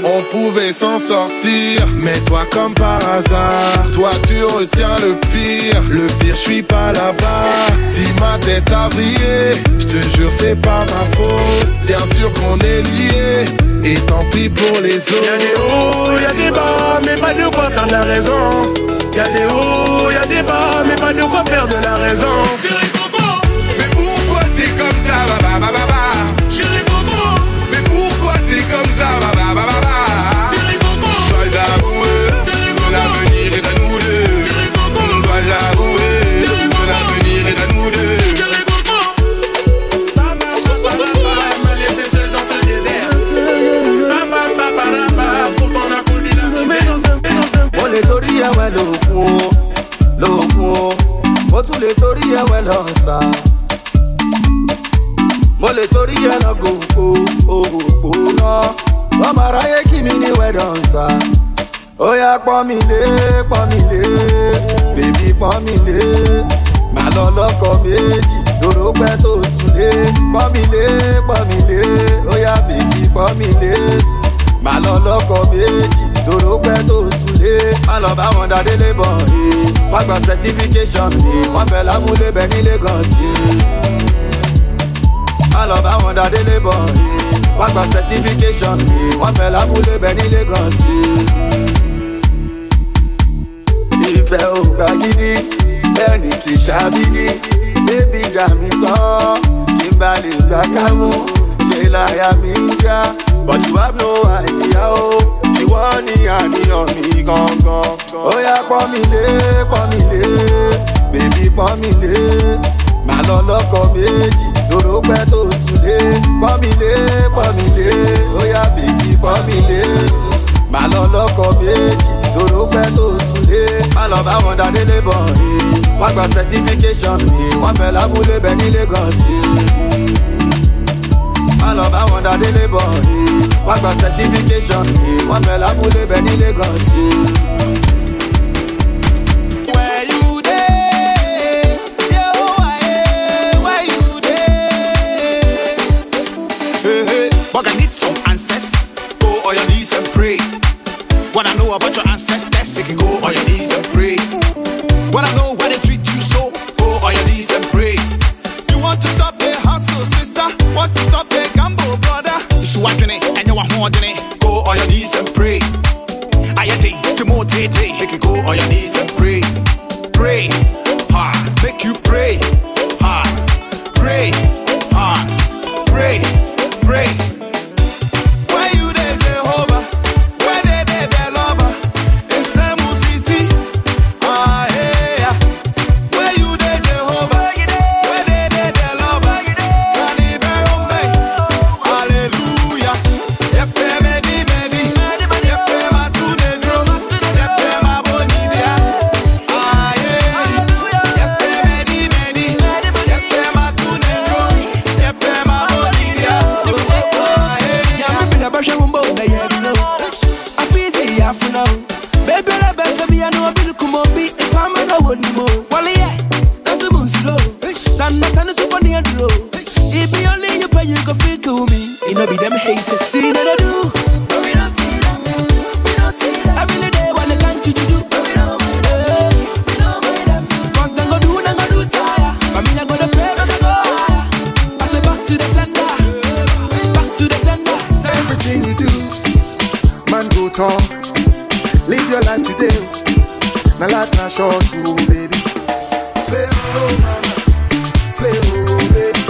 On pouvait s'en sortir, mais toi comme par hasard, toi tu retiens le pire. Le pire, je suis pas là-bas. Si ma tête a brillé, je te jure c'est pas ma faute. Bien sûr qu'on est liés, et tant pis pour les autres. Y'a des hauts, y'a des bas, mais pas de quoi t'en as raison. Pọ́n mi lé pọ́n mi lé bèbí pọ́n mi lé màá lọ lọ́kọ̀ méjì lóró pẹ́ tó sùn lé pọ́n mi lé pọ́n mi bèbí pọ́n mi lọ lọ́kọ̀ méjì lóró pẹ́ tó sùn má lọ bá wọn dáadé lébọ̀ ee wọ́n gba certification ee wọ́n fẹ́ lábúlé bẹ ní lagos ee má lọ bá wọn dáadé lébọ̀ ee wọ́n gba certification ee wọ́n fẹ́ lábúlé bẹ ní lagos ee. Ìfẹ́ ò gbà gidi bẹ́ẹ̀ ni kì í ṣàbídí. Bébí gbà mí tán kí n bá lè gbà kámú ṣe láyà mi ń já. But you have no idea o ìwọ ni àníyàn mi gangan. ó yá pọ́n mi lé pọ́n mi lé bèbí pọ́n mi lé. Màá lọ lọ́kọ̀ méjì lóró pẹ́ tó sùn lé pọ́n mi lé pọ́n mi lé ó yá bèbí pọ́n mi lé. Màá lọ lọ́kọ̀ méjì lóró pẹ́ tó sùn lé má lọ bá wọn dáadé lébọ̀ ee wọ́n gba certification ee wọ́n fẹ́ lábúlé bẹ ní lagos ee má lọ bá wọn dáadé lébọ̀ ee wọ́n gba certification ee wọ́n fẹ́ lábúlé bẹ ní lagos ee. Talk. Live your life today. Now life not short, too, baby. Say oh, mama. Say oh, baby.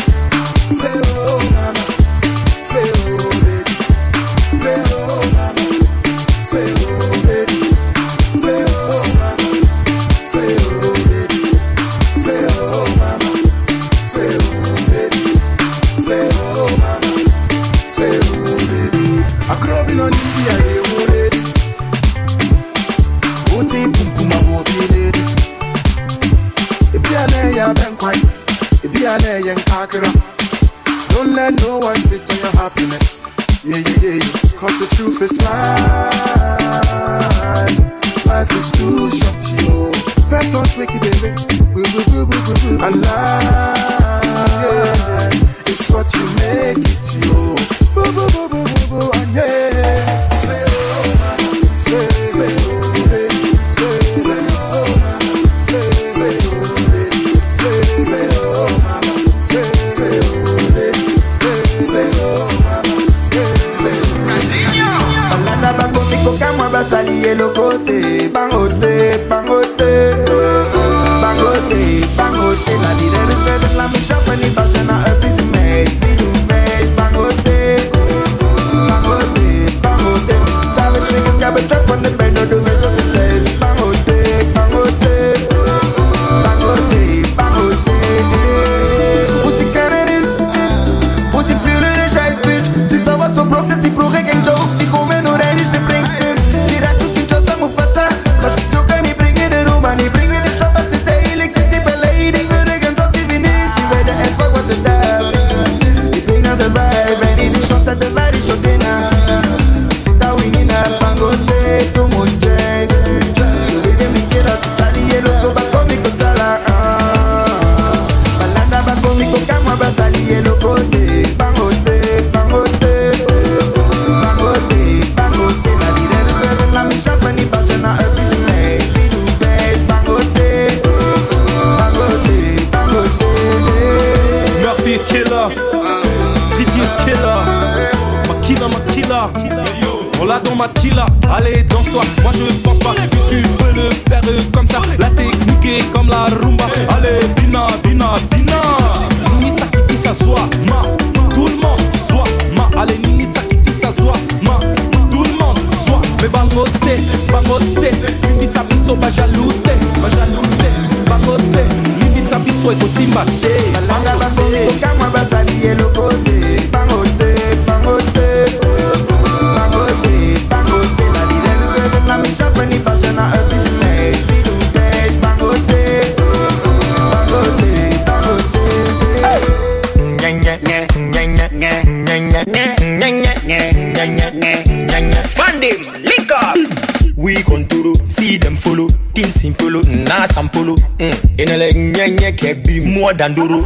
Dandoro.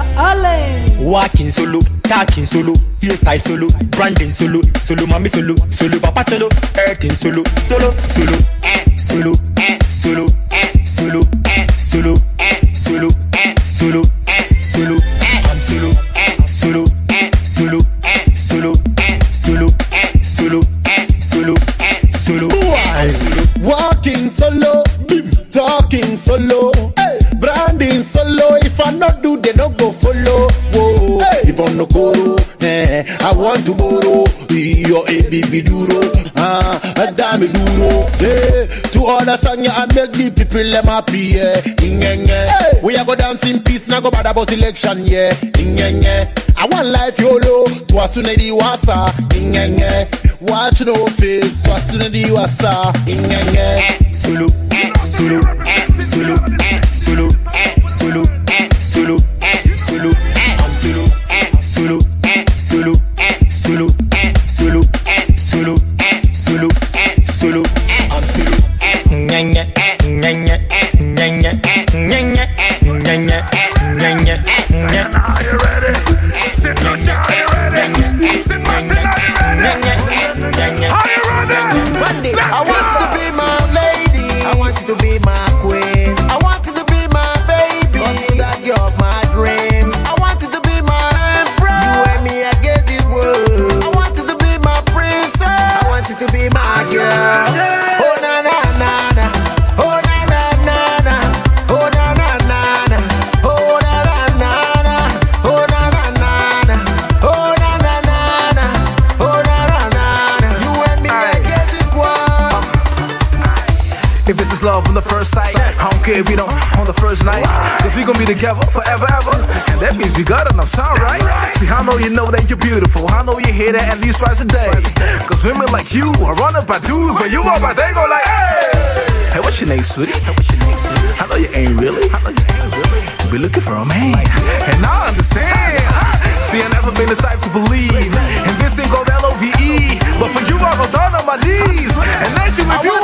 Walking solo, talking solo, hairstyle solo, branding solo, solo mommy solo, solo papa solo, everything solo, solo, solo. people them happy, yeah. Hey. We are go dance in peace, now go bad about election, yeah. Ding, ding, I want life YOLO, twasune di wasa. Ding, ding, Watch no face, twasune di wasa. Ding, ding, eh, Sulu, eh, Sulu, eh, Sulu, Sulu, Sulu, Sulu, Sulu. care if we don't on the first night. Cause we gon' be together forever, ever. And that means we got enough sound, right? See, I know you know that you're beautiful. I know you hear that at least twice a day. Cause women like you are run up by dudes, but you are by they go like, hey! Hey, what's your name, sweetie? Hey, what's your name, sweetie? I know you ain't really. I know you ain't really. Be looking for a man. And I understand. See, I never been the type to believe. in this thing called L O V E. But for you, I go down on my knees. And that's you if you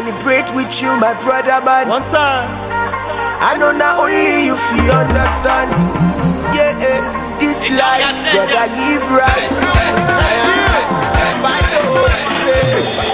celebrate with you, my brother man. One time. I know not only you feel understand. Yeah, eh, yeah. this it life, brother, live right. Fight oh, your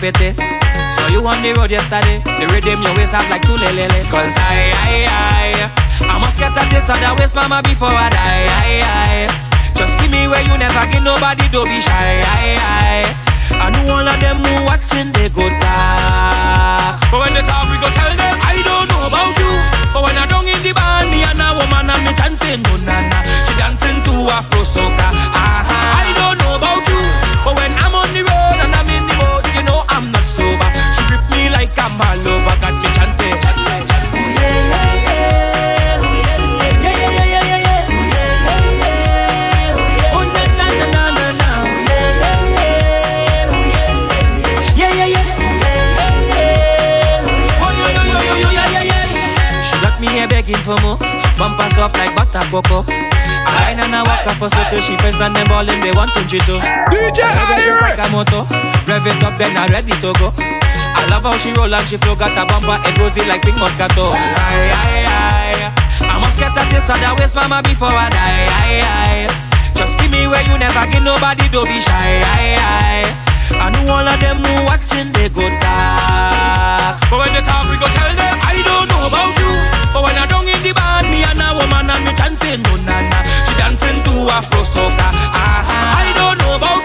pity. So you on the road yesterday, the rhythm your waist up like two lelele. Cause I, I, I, I must get at this that waist, mama, before I die. I, I, just give me where you never give nobody, don't be shy. I, I, I know all of them who watching, they go talk. But when they talk, we go tell them, I don't know about you. But when I don't in the band, me and a woman, I'm chanting, no, na, na. She dancing to Afro soca. Bumper soft like butter cocoa. I ain't a walker for so she friends and them ballin' they want to jito. DJ Irie! Sakamoto, rev it up then I ready to go. I love how she roll and she flow, got a bumper, it rosy like pink moscato. Aye, aye, aye. I must get at this other waist, mama, before I die. Aye, aye. Just give me where you never give nobody, don't be shy. Aye, aye. I know all of them who watching, they go die. But when they talk, we go tell them, I don't know about you. But when I down in the band, me and a woman and me chanting, no na na. She dancing to Afro soca. Ah, ah, I don't know about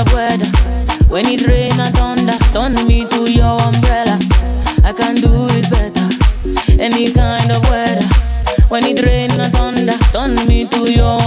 of weather. When it rain and thunder, turn me to your umbrella. I can do it better. Any kind of weather. When it rain and thunder, turn me to your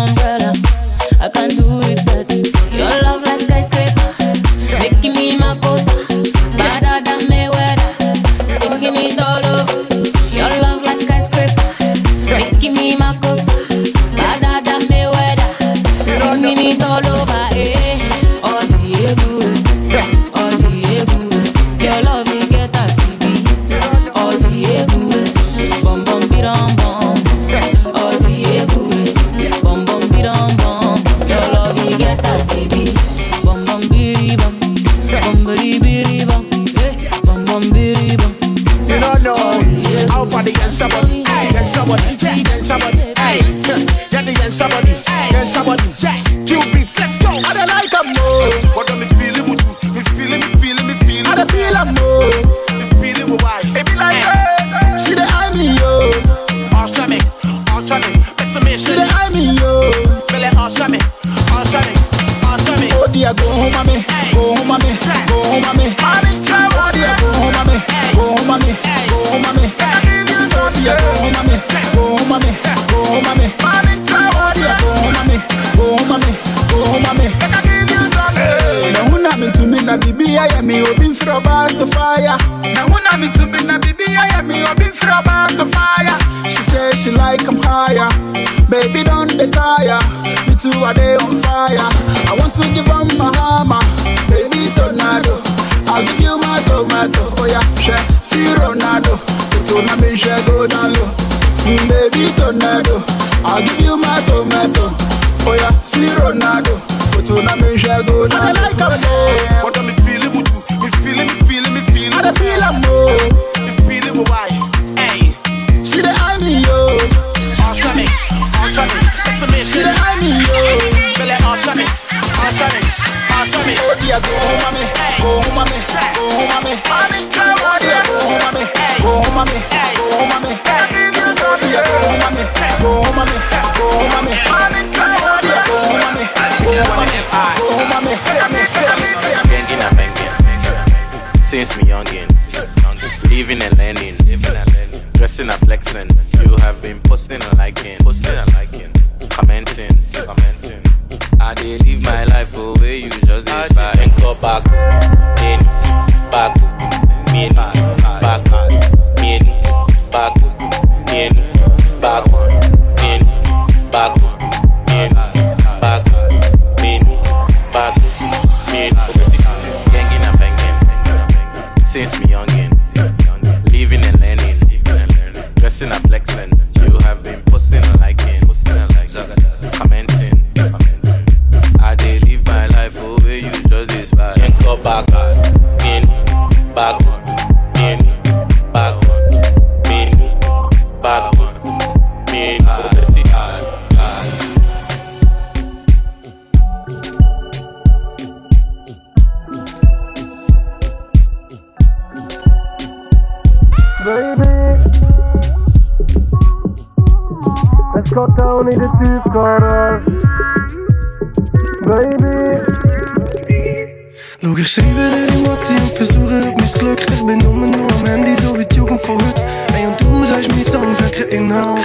Dir Emotionen und versuche mein Glück. Ich bin nur noch am Handy, so wie die Jugend von heute. Ey, und du sagst, meine Songs haben keinen Inhalt.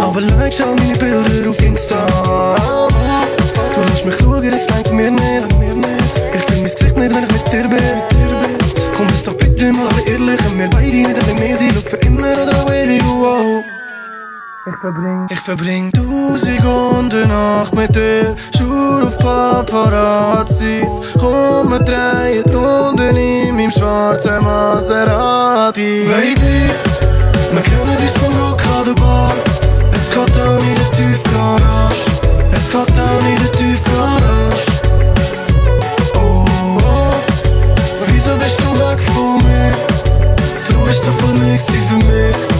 Aber like, schau meine Bilder auf Insta. Du lässt mich schauen, das lenkt mir nicht. Ich fühl mein Gesicht nicht, wenn ich mit dir bin. Komm, bist doch bitte mal ehrlich. Und wir beide nicht ein bisschen mehr sein Ob für immer oder ewig, wow Ich verbring Ich verbring tausende Nacht mit dir. Schur auf Paparazzis. Komm, wir drehen Runden in meinem schwarzen Maserati. Baby, wir kennen uns vom Rock an der Bar. Es geht down in der Tiefgarage Es geht down in der Tiefgarage Oh, oh. Wieso bist du weg von mir? Du bist so voll nix für mich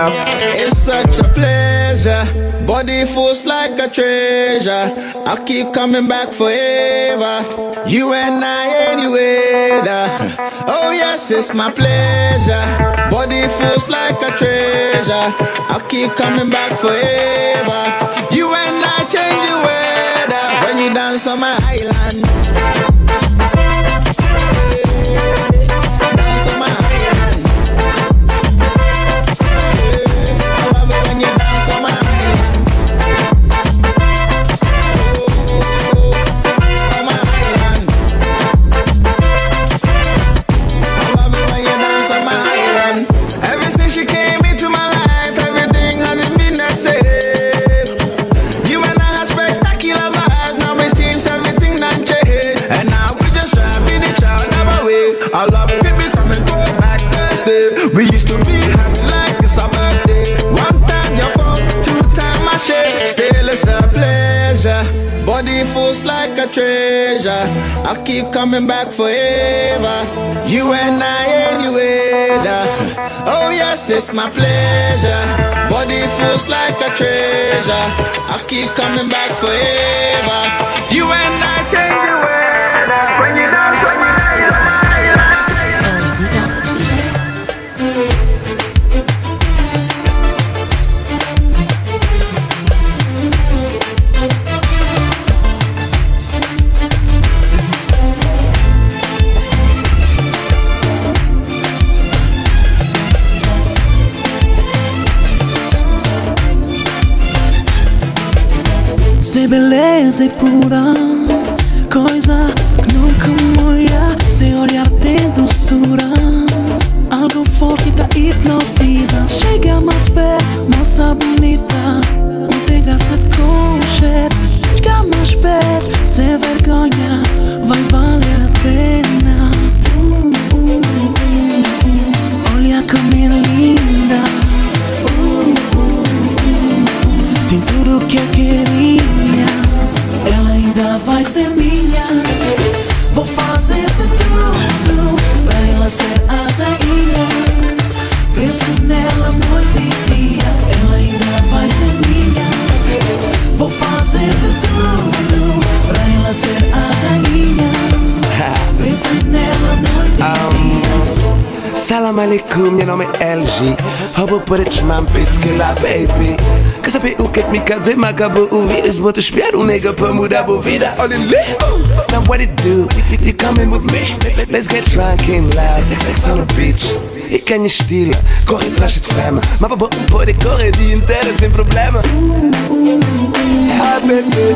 It's such a pleasure. Body feels like a treasure. I keep coming back forever. You and I anywhere. Uh. Oh yes, it's my pleasure. Body feels like a treasure. I keep coming back forever. You and I change the weather when you dance on my island. Treasure. I keep coming back forever. You and I anywhere. Oh yes, it's my pleasure. Body feels like a treasure. I keep coming back forever. You and I change the weather when you dance beleza e pura Coisa que nunca molha Sem olhar tem doçura. Algo forte da hipnotiza. Chega mais perto, moça bonita. Não tem graça de concher Chega mais perto, sem vergonha que eu queria Ela ainda vai ser minha. Vou fazer de tudo Pra ela ser a rainha. Penso nela noite e dia Ela ainda vai ser minha. Vou fazer de tudo Pra ela ser a rainha. Penso nela noite e dia Salam alaikum, meu nome é LG Hobo por it, man, pits que lá, baby Quer saber o que é que me quer dizer? Me acabou ouvir Eles botam espera um nega pra mudar a vida Olha ali Now what it do? You, you coming with me? Let's get drunk and laugh Sex, sex on the beach E quem estila, corre atrás de fama Mas babão pode correr dia inteiro sem problema Ah, bebê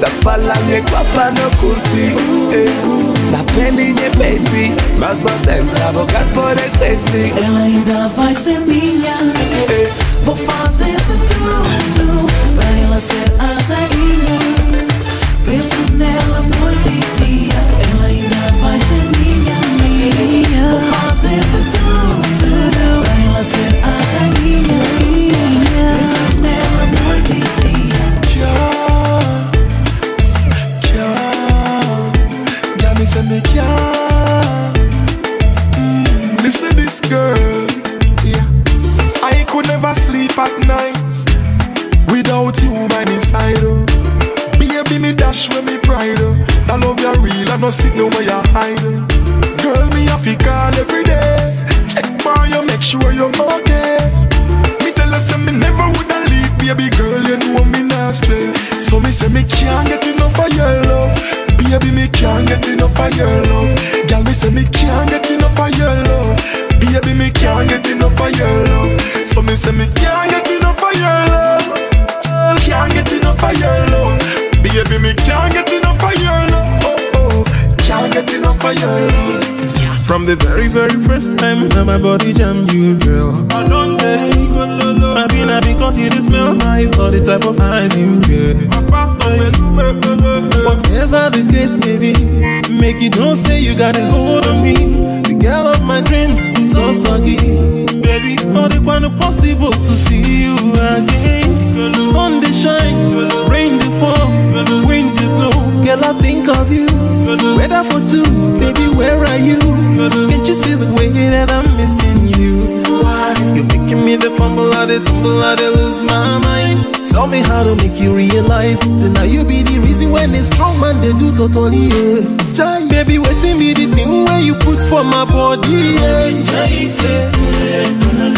Tá falando é guapa, não curti eh. Na pelinha, baby? Mas mantém trabalhado por esse dia Ela ainda vai ser minha. Vou fazer de tudo Pra ela ser a rainha. Penso nela noite Listen this girl, yeah. I could never sleep at night without you by my side. Oh. Baby, me dash when me pride. Oh. I love you real, I no sit no where you hide. Oh. Girl, me have to call every day. Check for you, make sure you're okay. Me tell you, say me never woulda leave, baby girl. You know me nasty. So me say me can't get enough of your love. Baby, me can't get enough of your love. Girl, me say me can't get enough of your love. Baby, me can't get enough of your love. So me say me can't get enough of your love. Can't get enough of your love. Baby, me can't get enough of your love. Oh, oh, can't get enough of your love. From the very, very first time that my body jam you, girl. Happy not because you just smell nice, or the type of eyes you get. Whatever the case may be, make it don't say you got a hold on me. The girl of my dreams so soggy. Baby, the one possible to see you again. Sun they shine, rain they fall, wind they blow. Girl, I think of you. Weather for two, baby, where are you? Can't you see the way that I'm missing you? Why? You're making me the fumble, I the tumble, I lose my mind. Tell me how to make you realize. Say now you be the reason when a strong man they do totally. Yeah. Jai, baby, waiting be the thing where you put for my body. Yeah.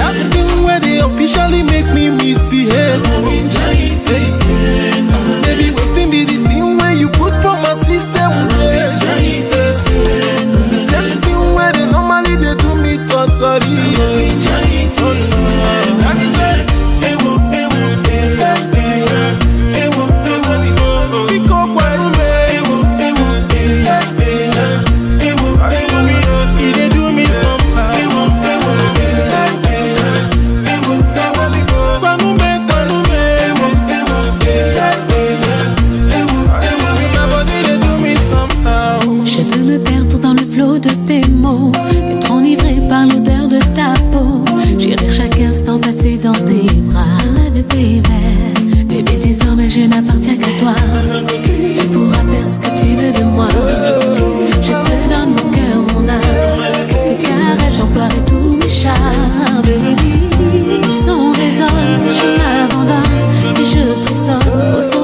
That thing where they officially make me misbehave. Baby, waiting be the thing where you put for my system. Yeah. Baby, désormais je n'appartiens qu'à toi. Tu pourras faire ce que tu veux de moi. Je te donne mon cœur, mon âme. Tes caresses, j'emploierai tous mes charmes. Baby, son résonne, je m'abandonne et je frissonne au son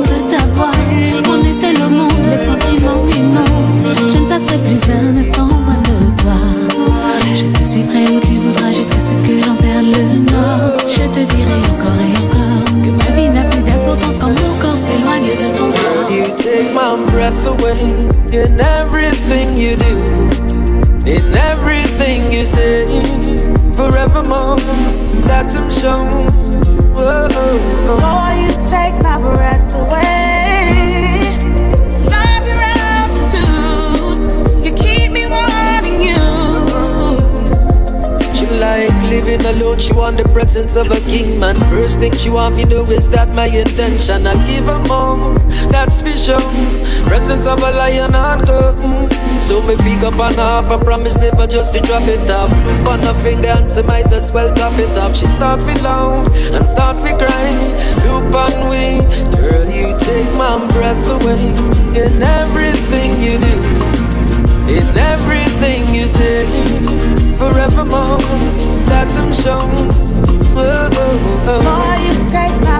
You take my breath away in everything you do, in everything you say. Forevermore, that I'm shown. You alone, she want the presence of a king man. First thing she want me do is that my intention. I give her more, that's for sure. Presence of a lion and curtain. So me pick up and half, I promise never just to drop it off. On her finger and she might as well top it off. She start me love and start me crying. Look on me, girl, you take my breath away in everything you do in everything you say forevermore that I'm shown. Whoa, oh, oh. oh. More you take my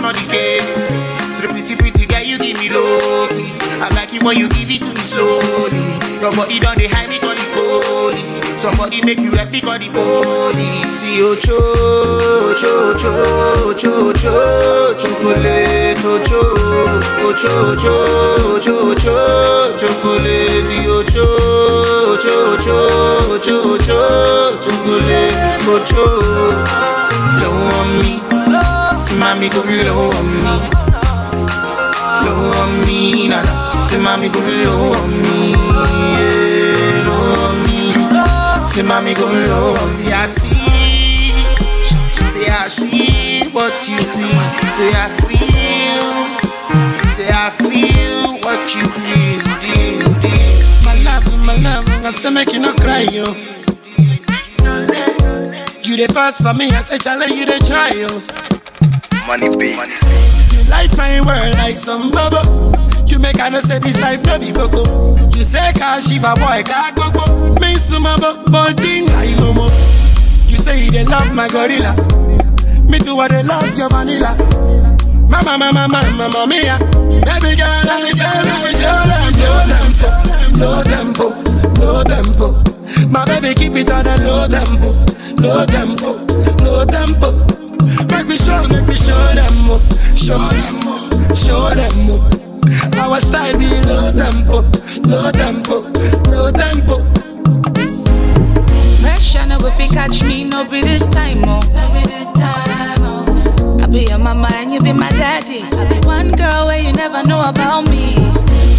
not the mommy go low on me. Low on me, na na. See mommy go low on me, yeah, low on me. See mommy go low on See I see, say I see what you see. Say I feel, say I feel what you feel. Deal, deal. My love, my love, I say make you no cry, yo. You the pass for me, I say challenge you the yo. Money be. You light my world like some bubble. You make know say this life no be coco. You say cause she a boy car coco. Me some but thing like momo. You say you dey love my gorilla. Me too I dey love your vanilla. Mama, mama, mama, mama mia. Baby girl, I say me show them, show tempo, low tempo, low tempo. My baby keep it on a low tempo, low tempo, low tempo. Make me show, make me show them more, show them more, show them more. Our style be low tempo, low tempo, low tempo. Pressure no go fi catch me, no be this time, oh. No be this time, oh. I be your mama and you be my daddy. I be one girl where you never know about me.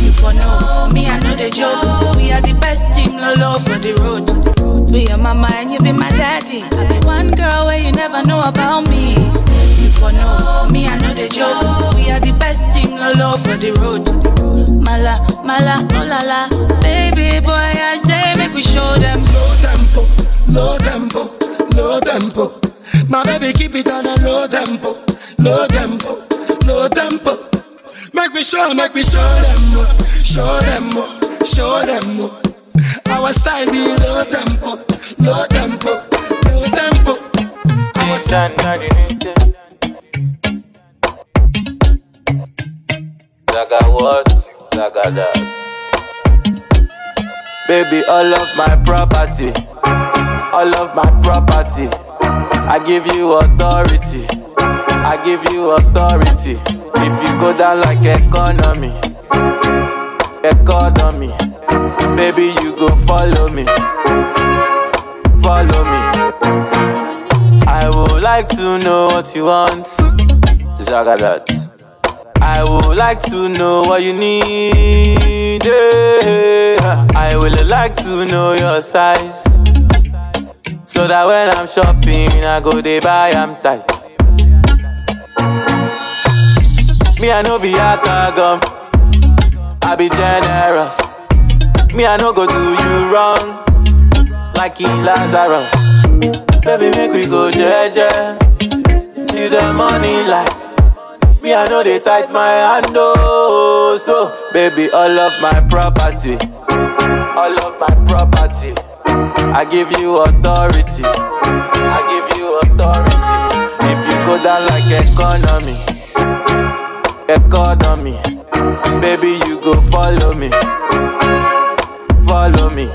You for know me, I know the joke. We are the best team, lolo for the road. Be your mama and you be my daddy. I be one girl where you never know about me. You for know me, I know the joke. We are the best team, lolo for the road. Mala, mala, oh la la. Baby boy, I say make we show them. Low tempo, low tempo, low tempo. My baby keep it on a low tempo, low tempo, low tempo. Make me show, make me show them more, show them more, show them more. Our style be low tempo, low tempo, low tempo. Our style. Zaga what? Zaga that. Baby, all of my property, all of my property. I give you authority, I give you authority. If you go down like economy, economy, baby, you go follow me, follow me. I would like to know what you want, Zaga that. I would like to know what you need. eh. I would like to know your size. So that when I'm shopping, I go they buy I'm tight. Me, I know be a gum. I be generous. Me, I no go do you wrong. Like King Lazarus. Baby, make we go jeje. See the money light. Me, I know they tight my hand, oh. So, baby, all of my property, all of my property, I give you authority, I give you authority. If you go down like economy, economy, baby, you go follow me, follow me.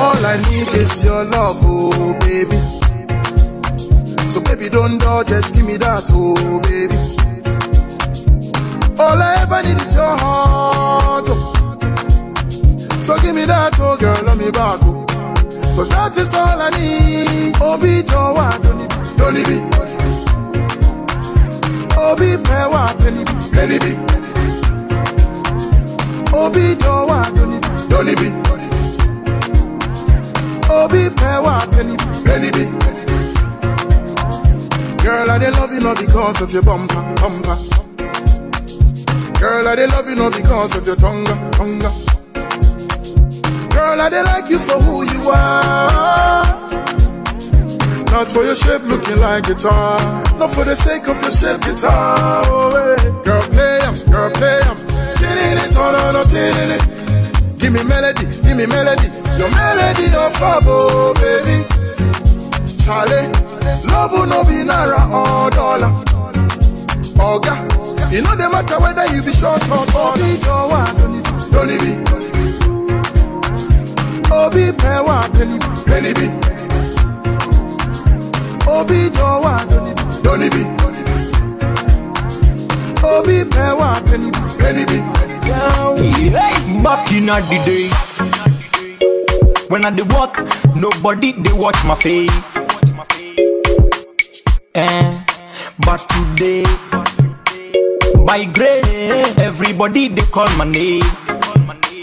All I need is your love, oh baby. So baby, don't dodge, just give me that, oh baby. All I ever need is your heart, oh. So give me that, oh girl, let me back, oh. Cause that is all I need. Oh, be do what, don't it, don't it be. Oh, be pay what, penny, penny be. Oh, be do what, don't it, don't it be. Oh, be pay what, penny, penny be. Girl, I dey love you not because of your bumper, bumper. Girl, I dey love you not because of your tongue, tongue. Girl, I dey like you for who you are. Not for your shape looking like guitar. not for the sake of your shape guitar. Oh, hey. Girl, play 'em, girl, play 'em. Give me melody, give me melody. Your melody of fabo, baby. Charlie, love will no be naira or dollar. Oga, it no dey matter whether you be short or tall. Don't leave me. Obi pewa, penny be. Obi dowa, don't leave me. Obi pewa, penny be. Back in the days when I dey walk, nobody they watch my face. Eh, but today, by grace, everybody they call my name.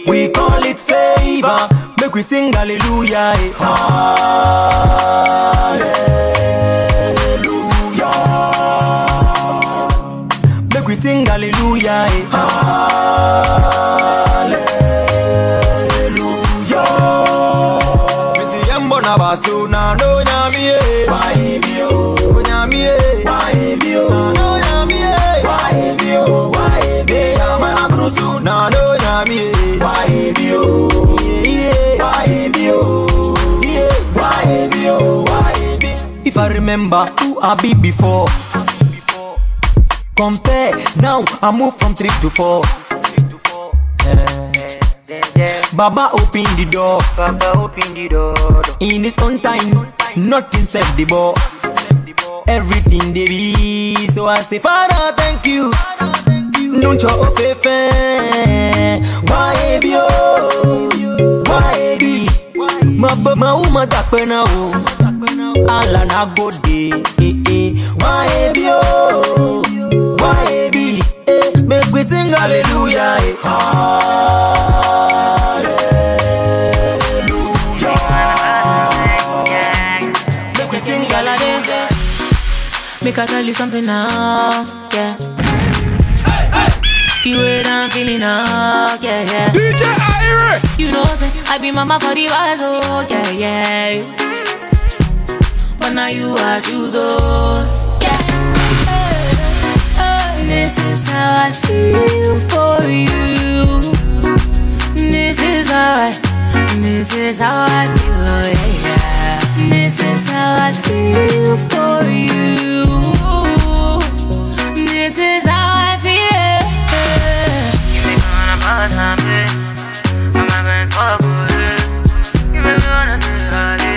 We call it favor, make we sing hallelujah. eh. Hallelujah. Sing hallelujah. eh. Hallelujah. Missy Yambo na basu na no nyami eh. Why be oh? Nyami eh. Why be oh? No nyami. Why be oh? Why be? Amana brusu na no nyami. Why be? Yeah. Why be? Yeah. Why be oh? Why? If I remember who I be before. Compare now, I move from three to four. Eh. Baba open the door. Baba open the door. In his own time, nothing set the ball. Everything they be, so I say Father, thank you. Nuncho ofefe, why be oh, why be? Ma ma uma dakpena o, ala na go de, eh eh. Why be oh, why be? Eh, make we sing hallelujah. Eh. Make we sing galade. Make I tell you something now, yeah. The way that I'm feeling now, yeah, yeah. DJ Irie. You know, say I be mama for the wise, oh, yeah, yeah. But now you are choose. Oh, this is how I feel for you. This is how I, this is how I feel, oh, yeah, yeah. This is how I feel for you. This is how I feel. You make me wanna bust my bed. I'm having trouble. You make me wanna say hali.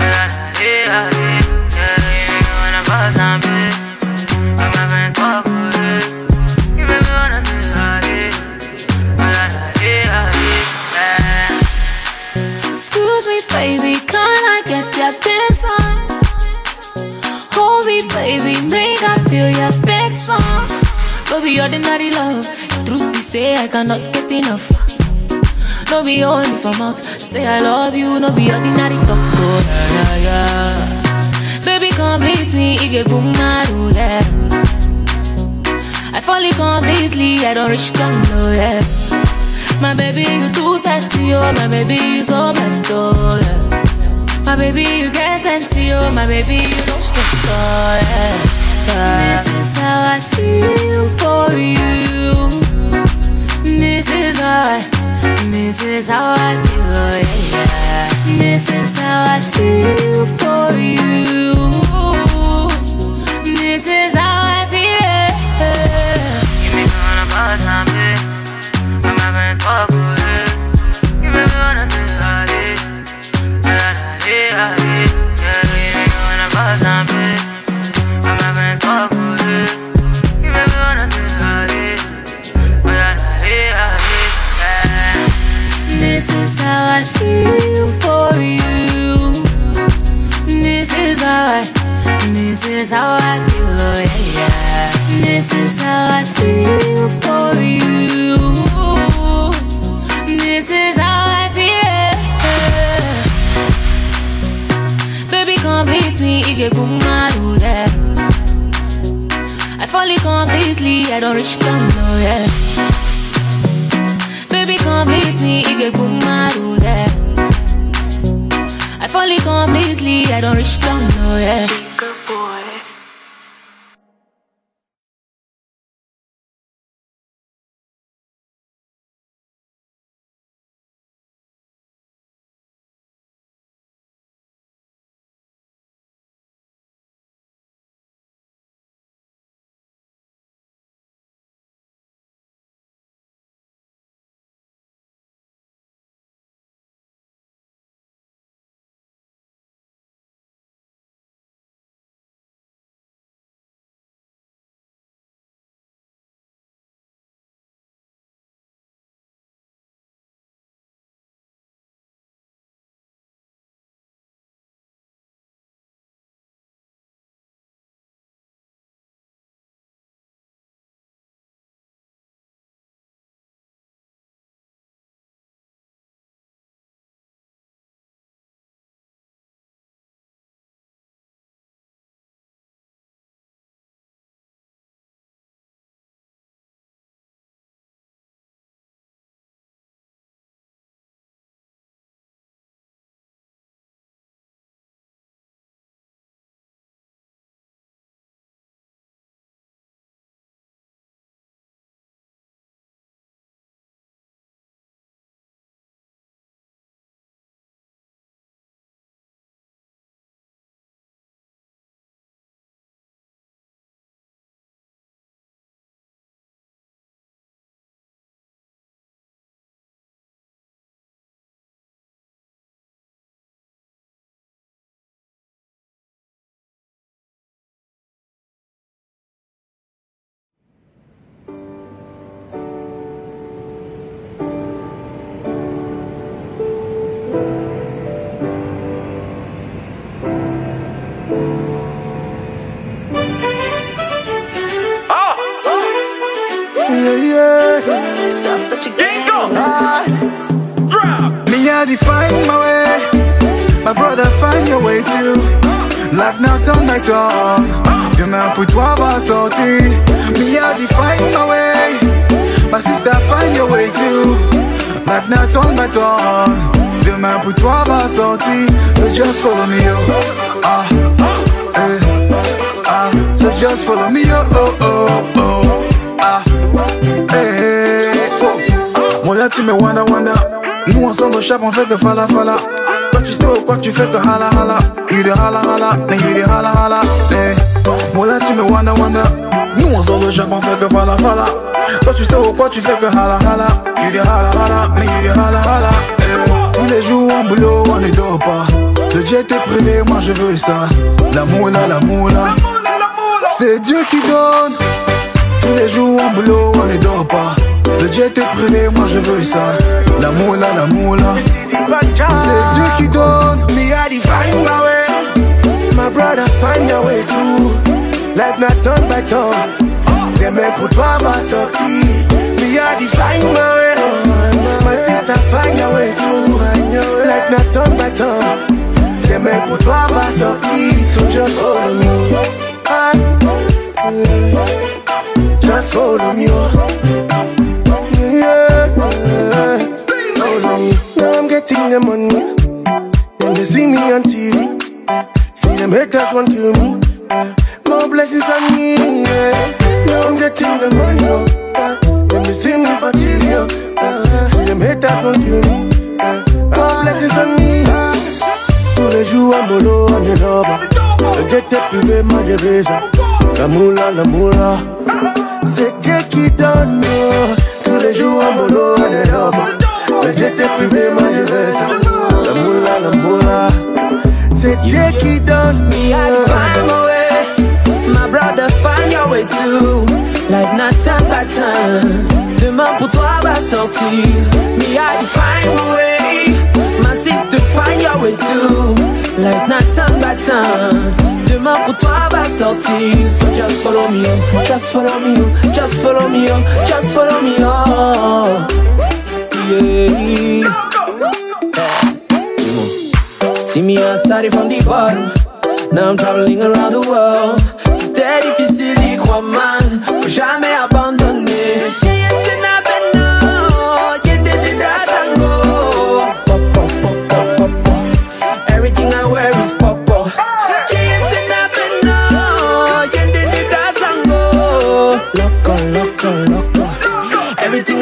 Hali, hali. Yeah, you make me wanna bust my bed. I'm You say. Excuse me, baby, can I get your? Hold me, baby, make I feel your be ordinary love, truth be say I cannot get enough. No be only for mouth, say I love you, no be ordinary talk. Oh, yeah, yeah. Baby, complete me, ige gumaru, yeah. I fall in completely, I don't reach oh, yeah. My baby, you too sexy, oh, my baby, you so blessed, oh, yeah. My baby, you get sexy, oh, my baby, you don't stress, oh, yeah. This is how I feel for you. This is how I, this is how I feel, yeah, yeah. This is how I feel for you. This is how This is how I feel for you. This is how I, this is how I feel. This is how I feel for you. This is how I feel. Baby, complete me. I fall completely, I don't reach oh yeah. Baby, complete me. I fall completely, I don't reach oh yeah. Life now turn by turn. Demain pour toi va sortir. Me, I define my way. My sister, find your way too. Life now turn by turn. Demain pour toi va sortir. So just follow me, yo. Ah, eh, ah. So just follow me, yo. Oh, oh, oh. Ah, eh, oh. Moi là, tu me wanda wanda. Nous ensemble au chap, on fait que fala fala. Toi tu au quoi tu fais que hala hala. You the hala hala, mais you the hala hala. Eh. Moi là tu me wanda wanda. Nous ensemble au chap, on fait que fala fala. Toi tu au quoi tu fais que hala hala. You the hala hala, mais you the hala hala. Eh. Tous les jours en boulot, on ne dort pas. Le jet est privé, moi je veux ça. La moula, la moula. C'est Dieu qui donne. Tous les jours en boulot, on ne dort pas. Le jet est privé, moi je veux ça. La moula, la moula. C'est Dieu qui donne. Me, I define my way. My brother, find your way too. Life not turn by turn. Des mains put toi va sortir. Me, I define my way. My sister, find your way too. Life not turn by turn. Des mains put toi va sortir. So just follow me. Ah. Just follow me. Getting the money. When they see me on TV, see them haters want kill me. More blessings on me. Yeah. Now I'm getting the money. Oh. When they see me for TV, oh. See them haters want kill me. More blessings on me. Tous les jours en bolo, on est là-bas. Est privé, moi je vais ça. La moula, la moula. C'est Dieu qui donne. oh. Tous les jours en bolo, on est. Est privé, je. La moula, la moula. Dieu qui donne. Me, I define my way. My brother, find your way too. Time by time. Demain pour toi va sortir. Me, I define my way. My sister, find your way too. Time by time. Demain pour toi va sortir. So just follow me, oh. just follow me, oh. just follow me, oh. just follow me, oh. Yeah. See me, I started from the bottom. Now I'm traveling around the world. C'était difficile d'y croire, man. Faut jamais abandonner.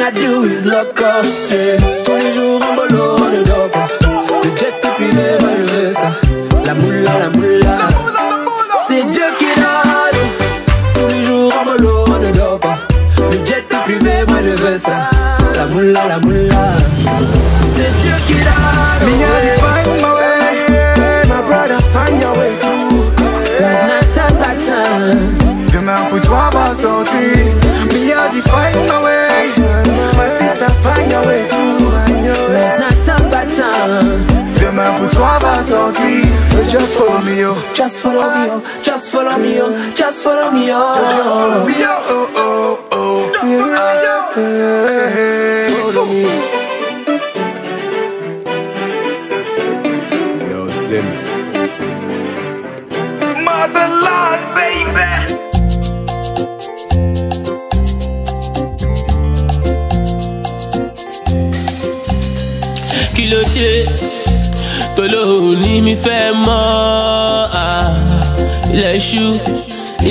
I do is loco. Yeah. Tous les jours en bolo, on ne dort pas. Le jet est privé, moi je veux ça. La moula, la moula. C'est Dieu qui donne. Tous les jours en bolo, on ne dort pas. Le jet est privé, moi je veux ça. La moula, la moula. C'est Dieu qui donne. Me, my way. My brother, find your way too. Like night time by time. Demain pour toi va sortir. I define my way. My sister, find your way too. Like night time by time. Demain pour toi va sortir. So just follow me, yo. Just follow me, oh. Just follow me, oh. Just follow me, Just follow me, oh. yo. Oh, oh, oh. Ló mi fẹ́ mọ́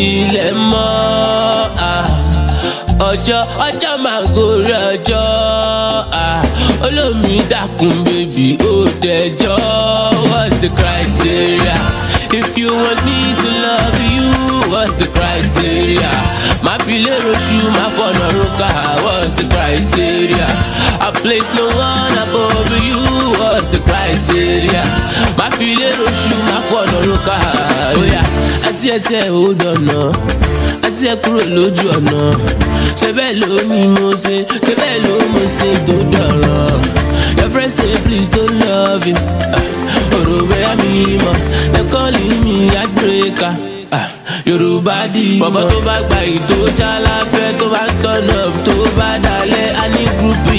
ilẹ̀ mọ́ ọjọ́ ọjọ́ máa gorí ọjọ́ olómi dákun bèbí ó dẹjọ́ what's the criteria? If you want me to love you what's the criteria? Má fi lérò ṣu má fọ̀nà rókà what's the criteria? I place no one above you criteria má fi lérò ṣu má fọ̀nà rókà bóyá àti ẹtí ẹ̀ ó dọ̀nà. Àti ẹ̀ kúrò lójú ọ̀nà. Ṣe bẹ́ẹ̀ ló ní mo ṣe? Ṣe bẹ́ẹ̀ ló mo ṣe tó dọ̀rọ̀? Your friend say please don't love you ọ̀rọ̀ bẹ́ẹ̀ mi mọ̀. They calling me heartbreaker. Ah, Yorùbá di bọ̀bọ̀ tó bá gba ìtò jálá fẹ́ tó bá tọ̀nà tó bá dalẹ̀ á ní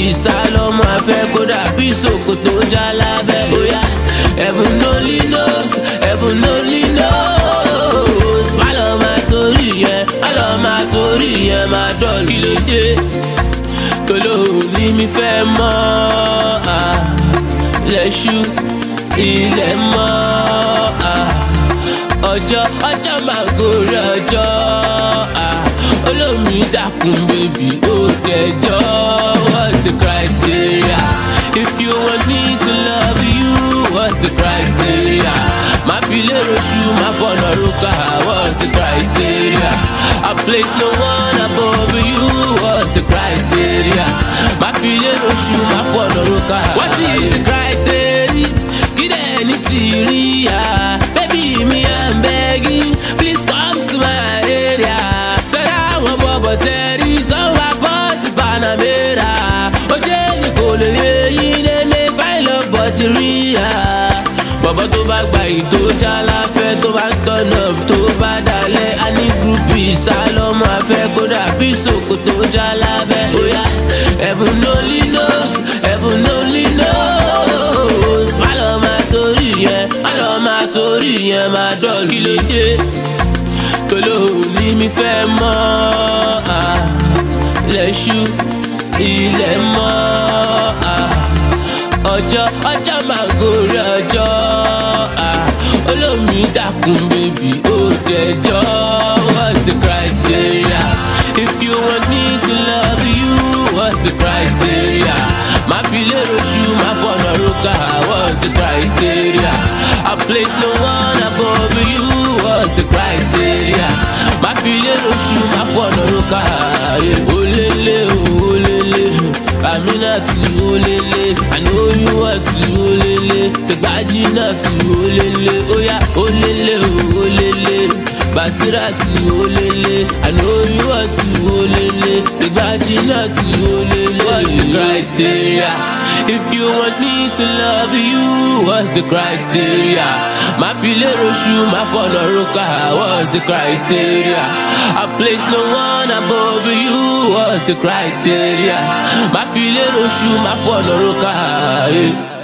ìsálọ́mọ afẹ́ kódà bí sòkòtò já lábẹ́ bóyá heaven only knows heaven only knows. Má lọ máa torí yẹn má lọ máa torí yẹn máa dọ̀lù kí ló dé? Tolo ní mi fẹ́ mọ́. À, lẹ́ṣú ilẹ̀ mọ́. À, ọjọ́ ọjọ́ máa gorí ọjọ́. Olómi dákun bèbí ó dẹjọ́. What's the criteria? If you want me to love you what's the criteria? Má fi lérò ṣu má fọ̀nà rúkà what's the criteria? I place no one above you what's the criteria? Má fi lérò ṣu má fọ̀nà rúkà. What is the criteria? Kí dẹ̀ ní tìrí ya panamera. Ojú ẹni kò lè yé yín lélẹ̀ fáìlì ọ̀bọ̀ ti rí ya bọ̀bọ̀ tó bá gba ìtò jálafẹ́ tó bá ń tọ̀nà tó bá dalẹ̀ á ní gúrúpù ìsálọ́mọ afẹ́ kódà bí sòkòtò jálábẹ́ bóyá heaven only knows heaven only knows. Má lọ máa torí yẹn má lọ máa torí yẹn máa dọ̀lù kí ló dé? Tolo ní mi fẹ́ mọ́ lẹ́ṣú ilẹ̀ mọ́ ọjọ́ ọjọ́ máa gorí ọjọ́ olómi dákun bèbí ó dẹjọ́. What's the criteria? If you want me to love you what's the criteria? Má fi lérò ṣu má fọ̀nà rúkà what's the criteria? I place no one above you what's the criteria? Má fi lérò ṣu má fọ̀nà rúkà aminatu olélé I know you want to olélé tẹgbàjì náà tu olélé óyá olélé olélé basiratu olélé I know you want to olélé tẹgbàjì náà tu olélé what's the criteria if you want me to love you what's the criteria má fi lérò ṣu má fọ̀nà rúkà what's the criteria I place no one above you what's the criteria má fi lérò ṣu má fọ̀nà rúkà. Yeah.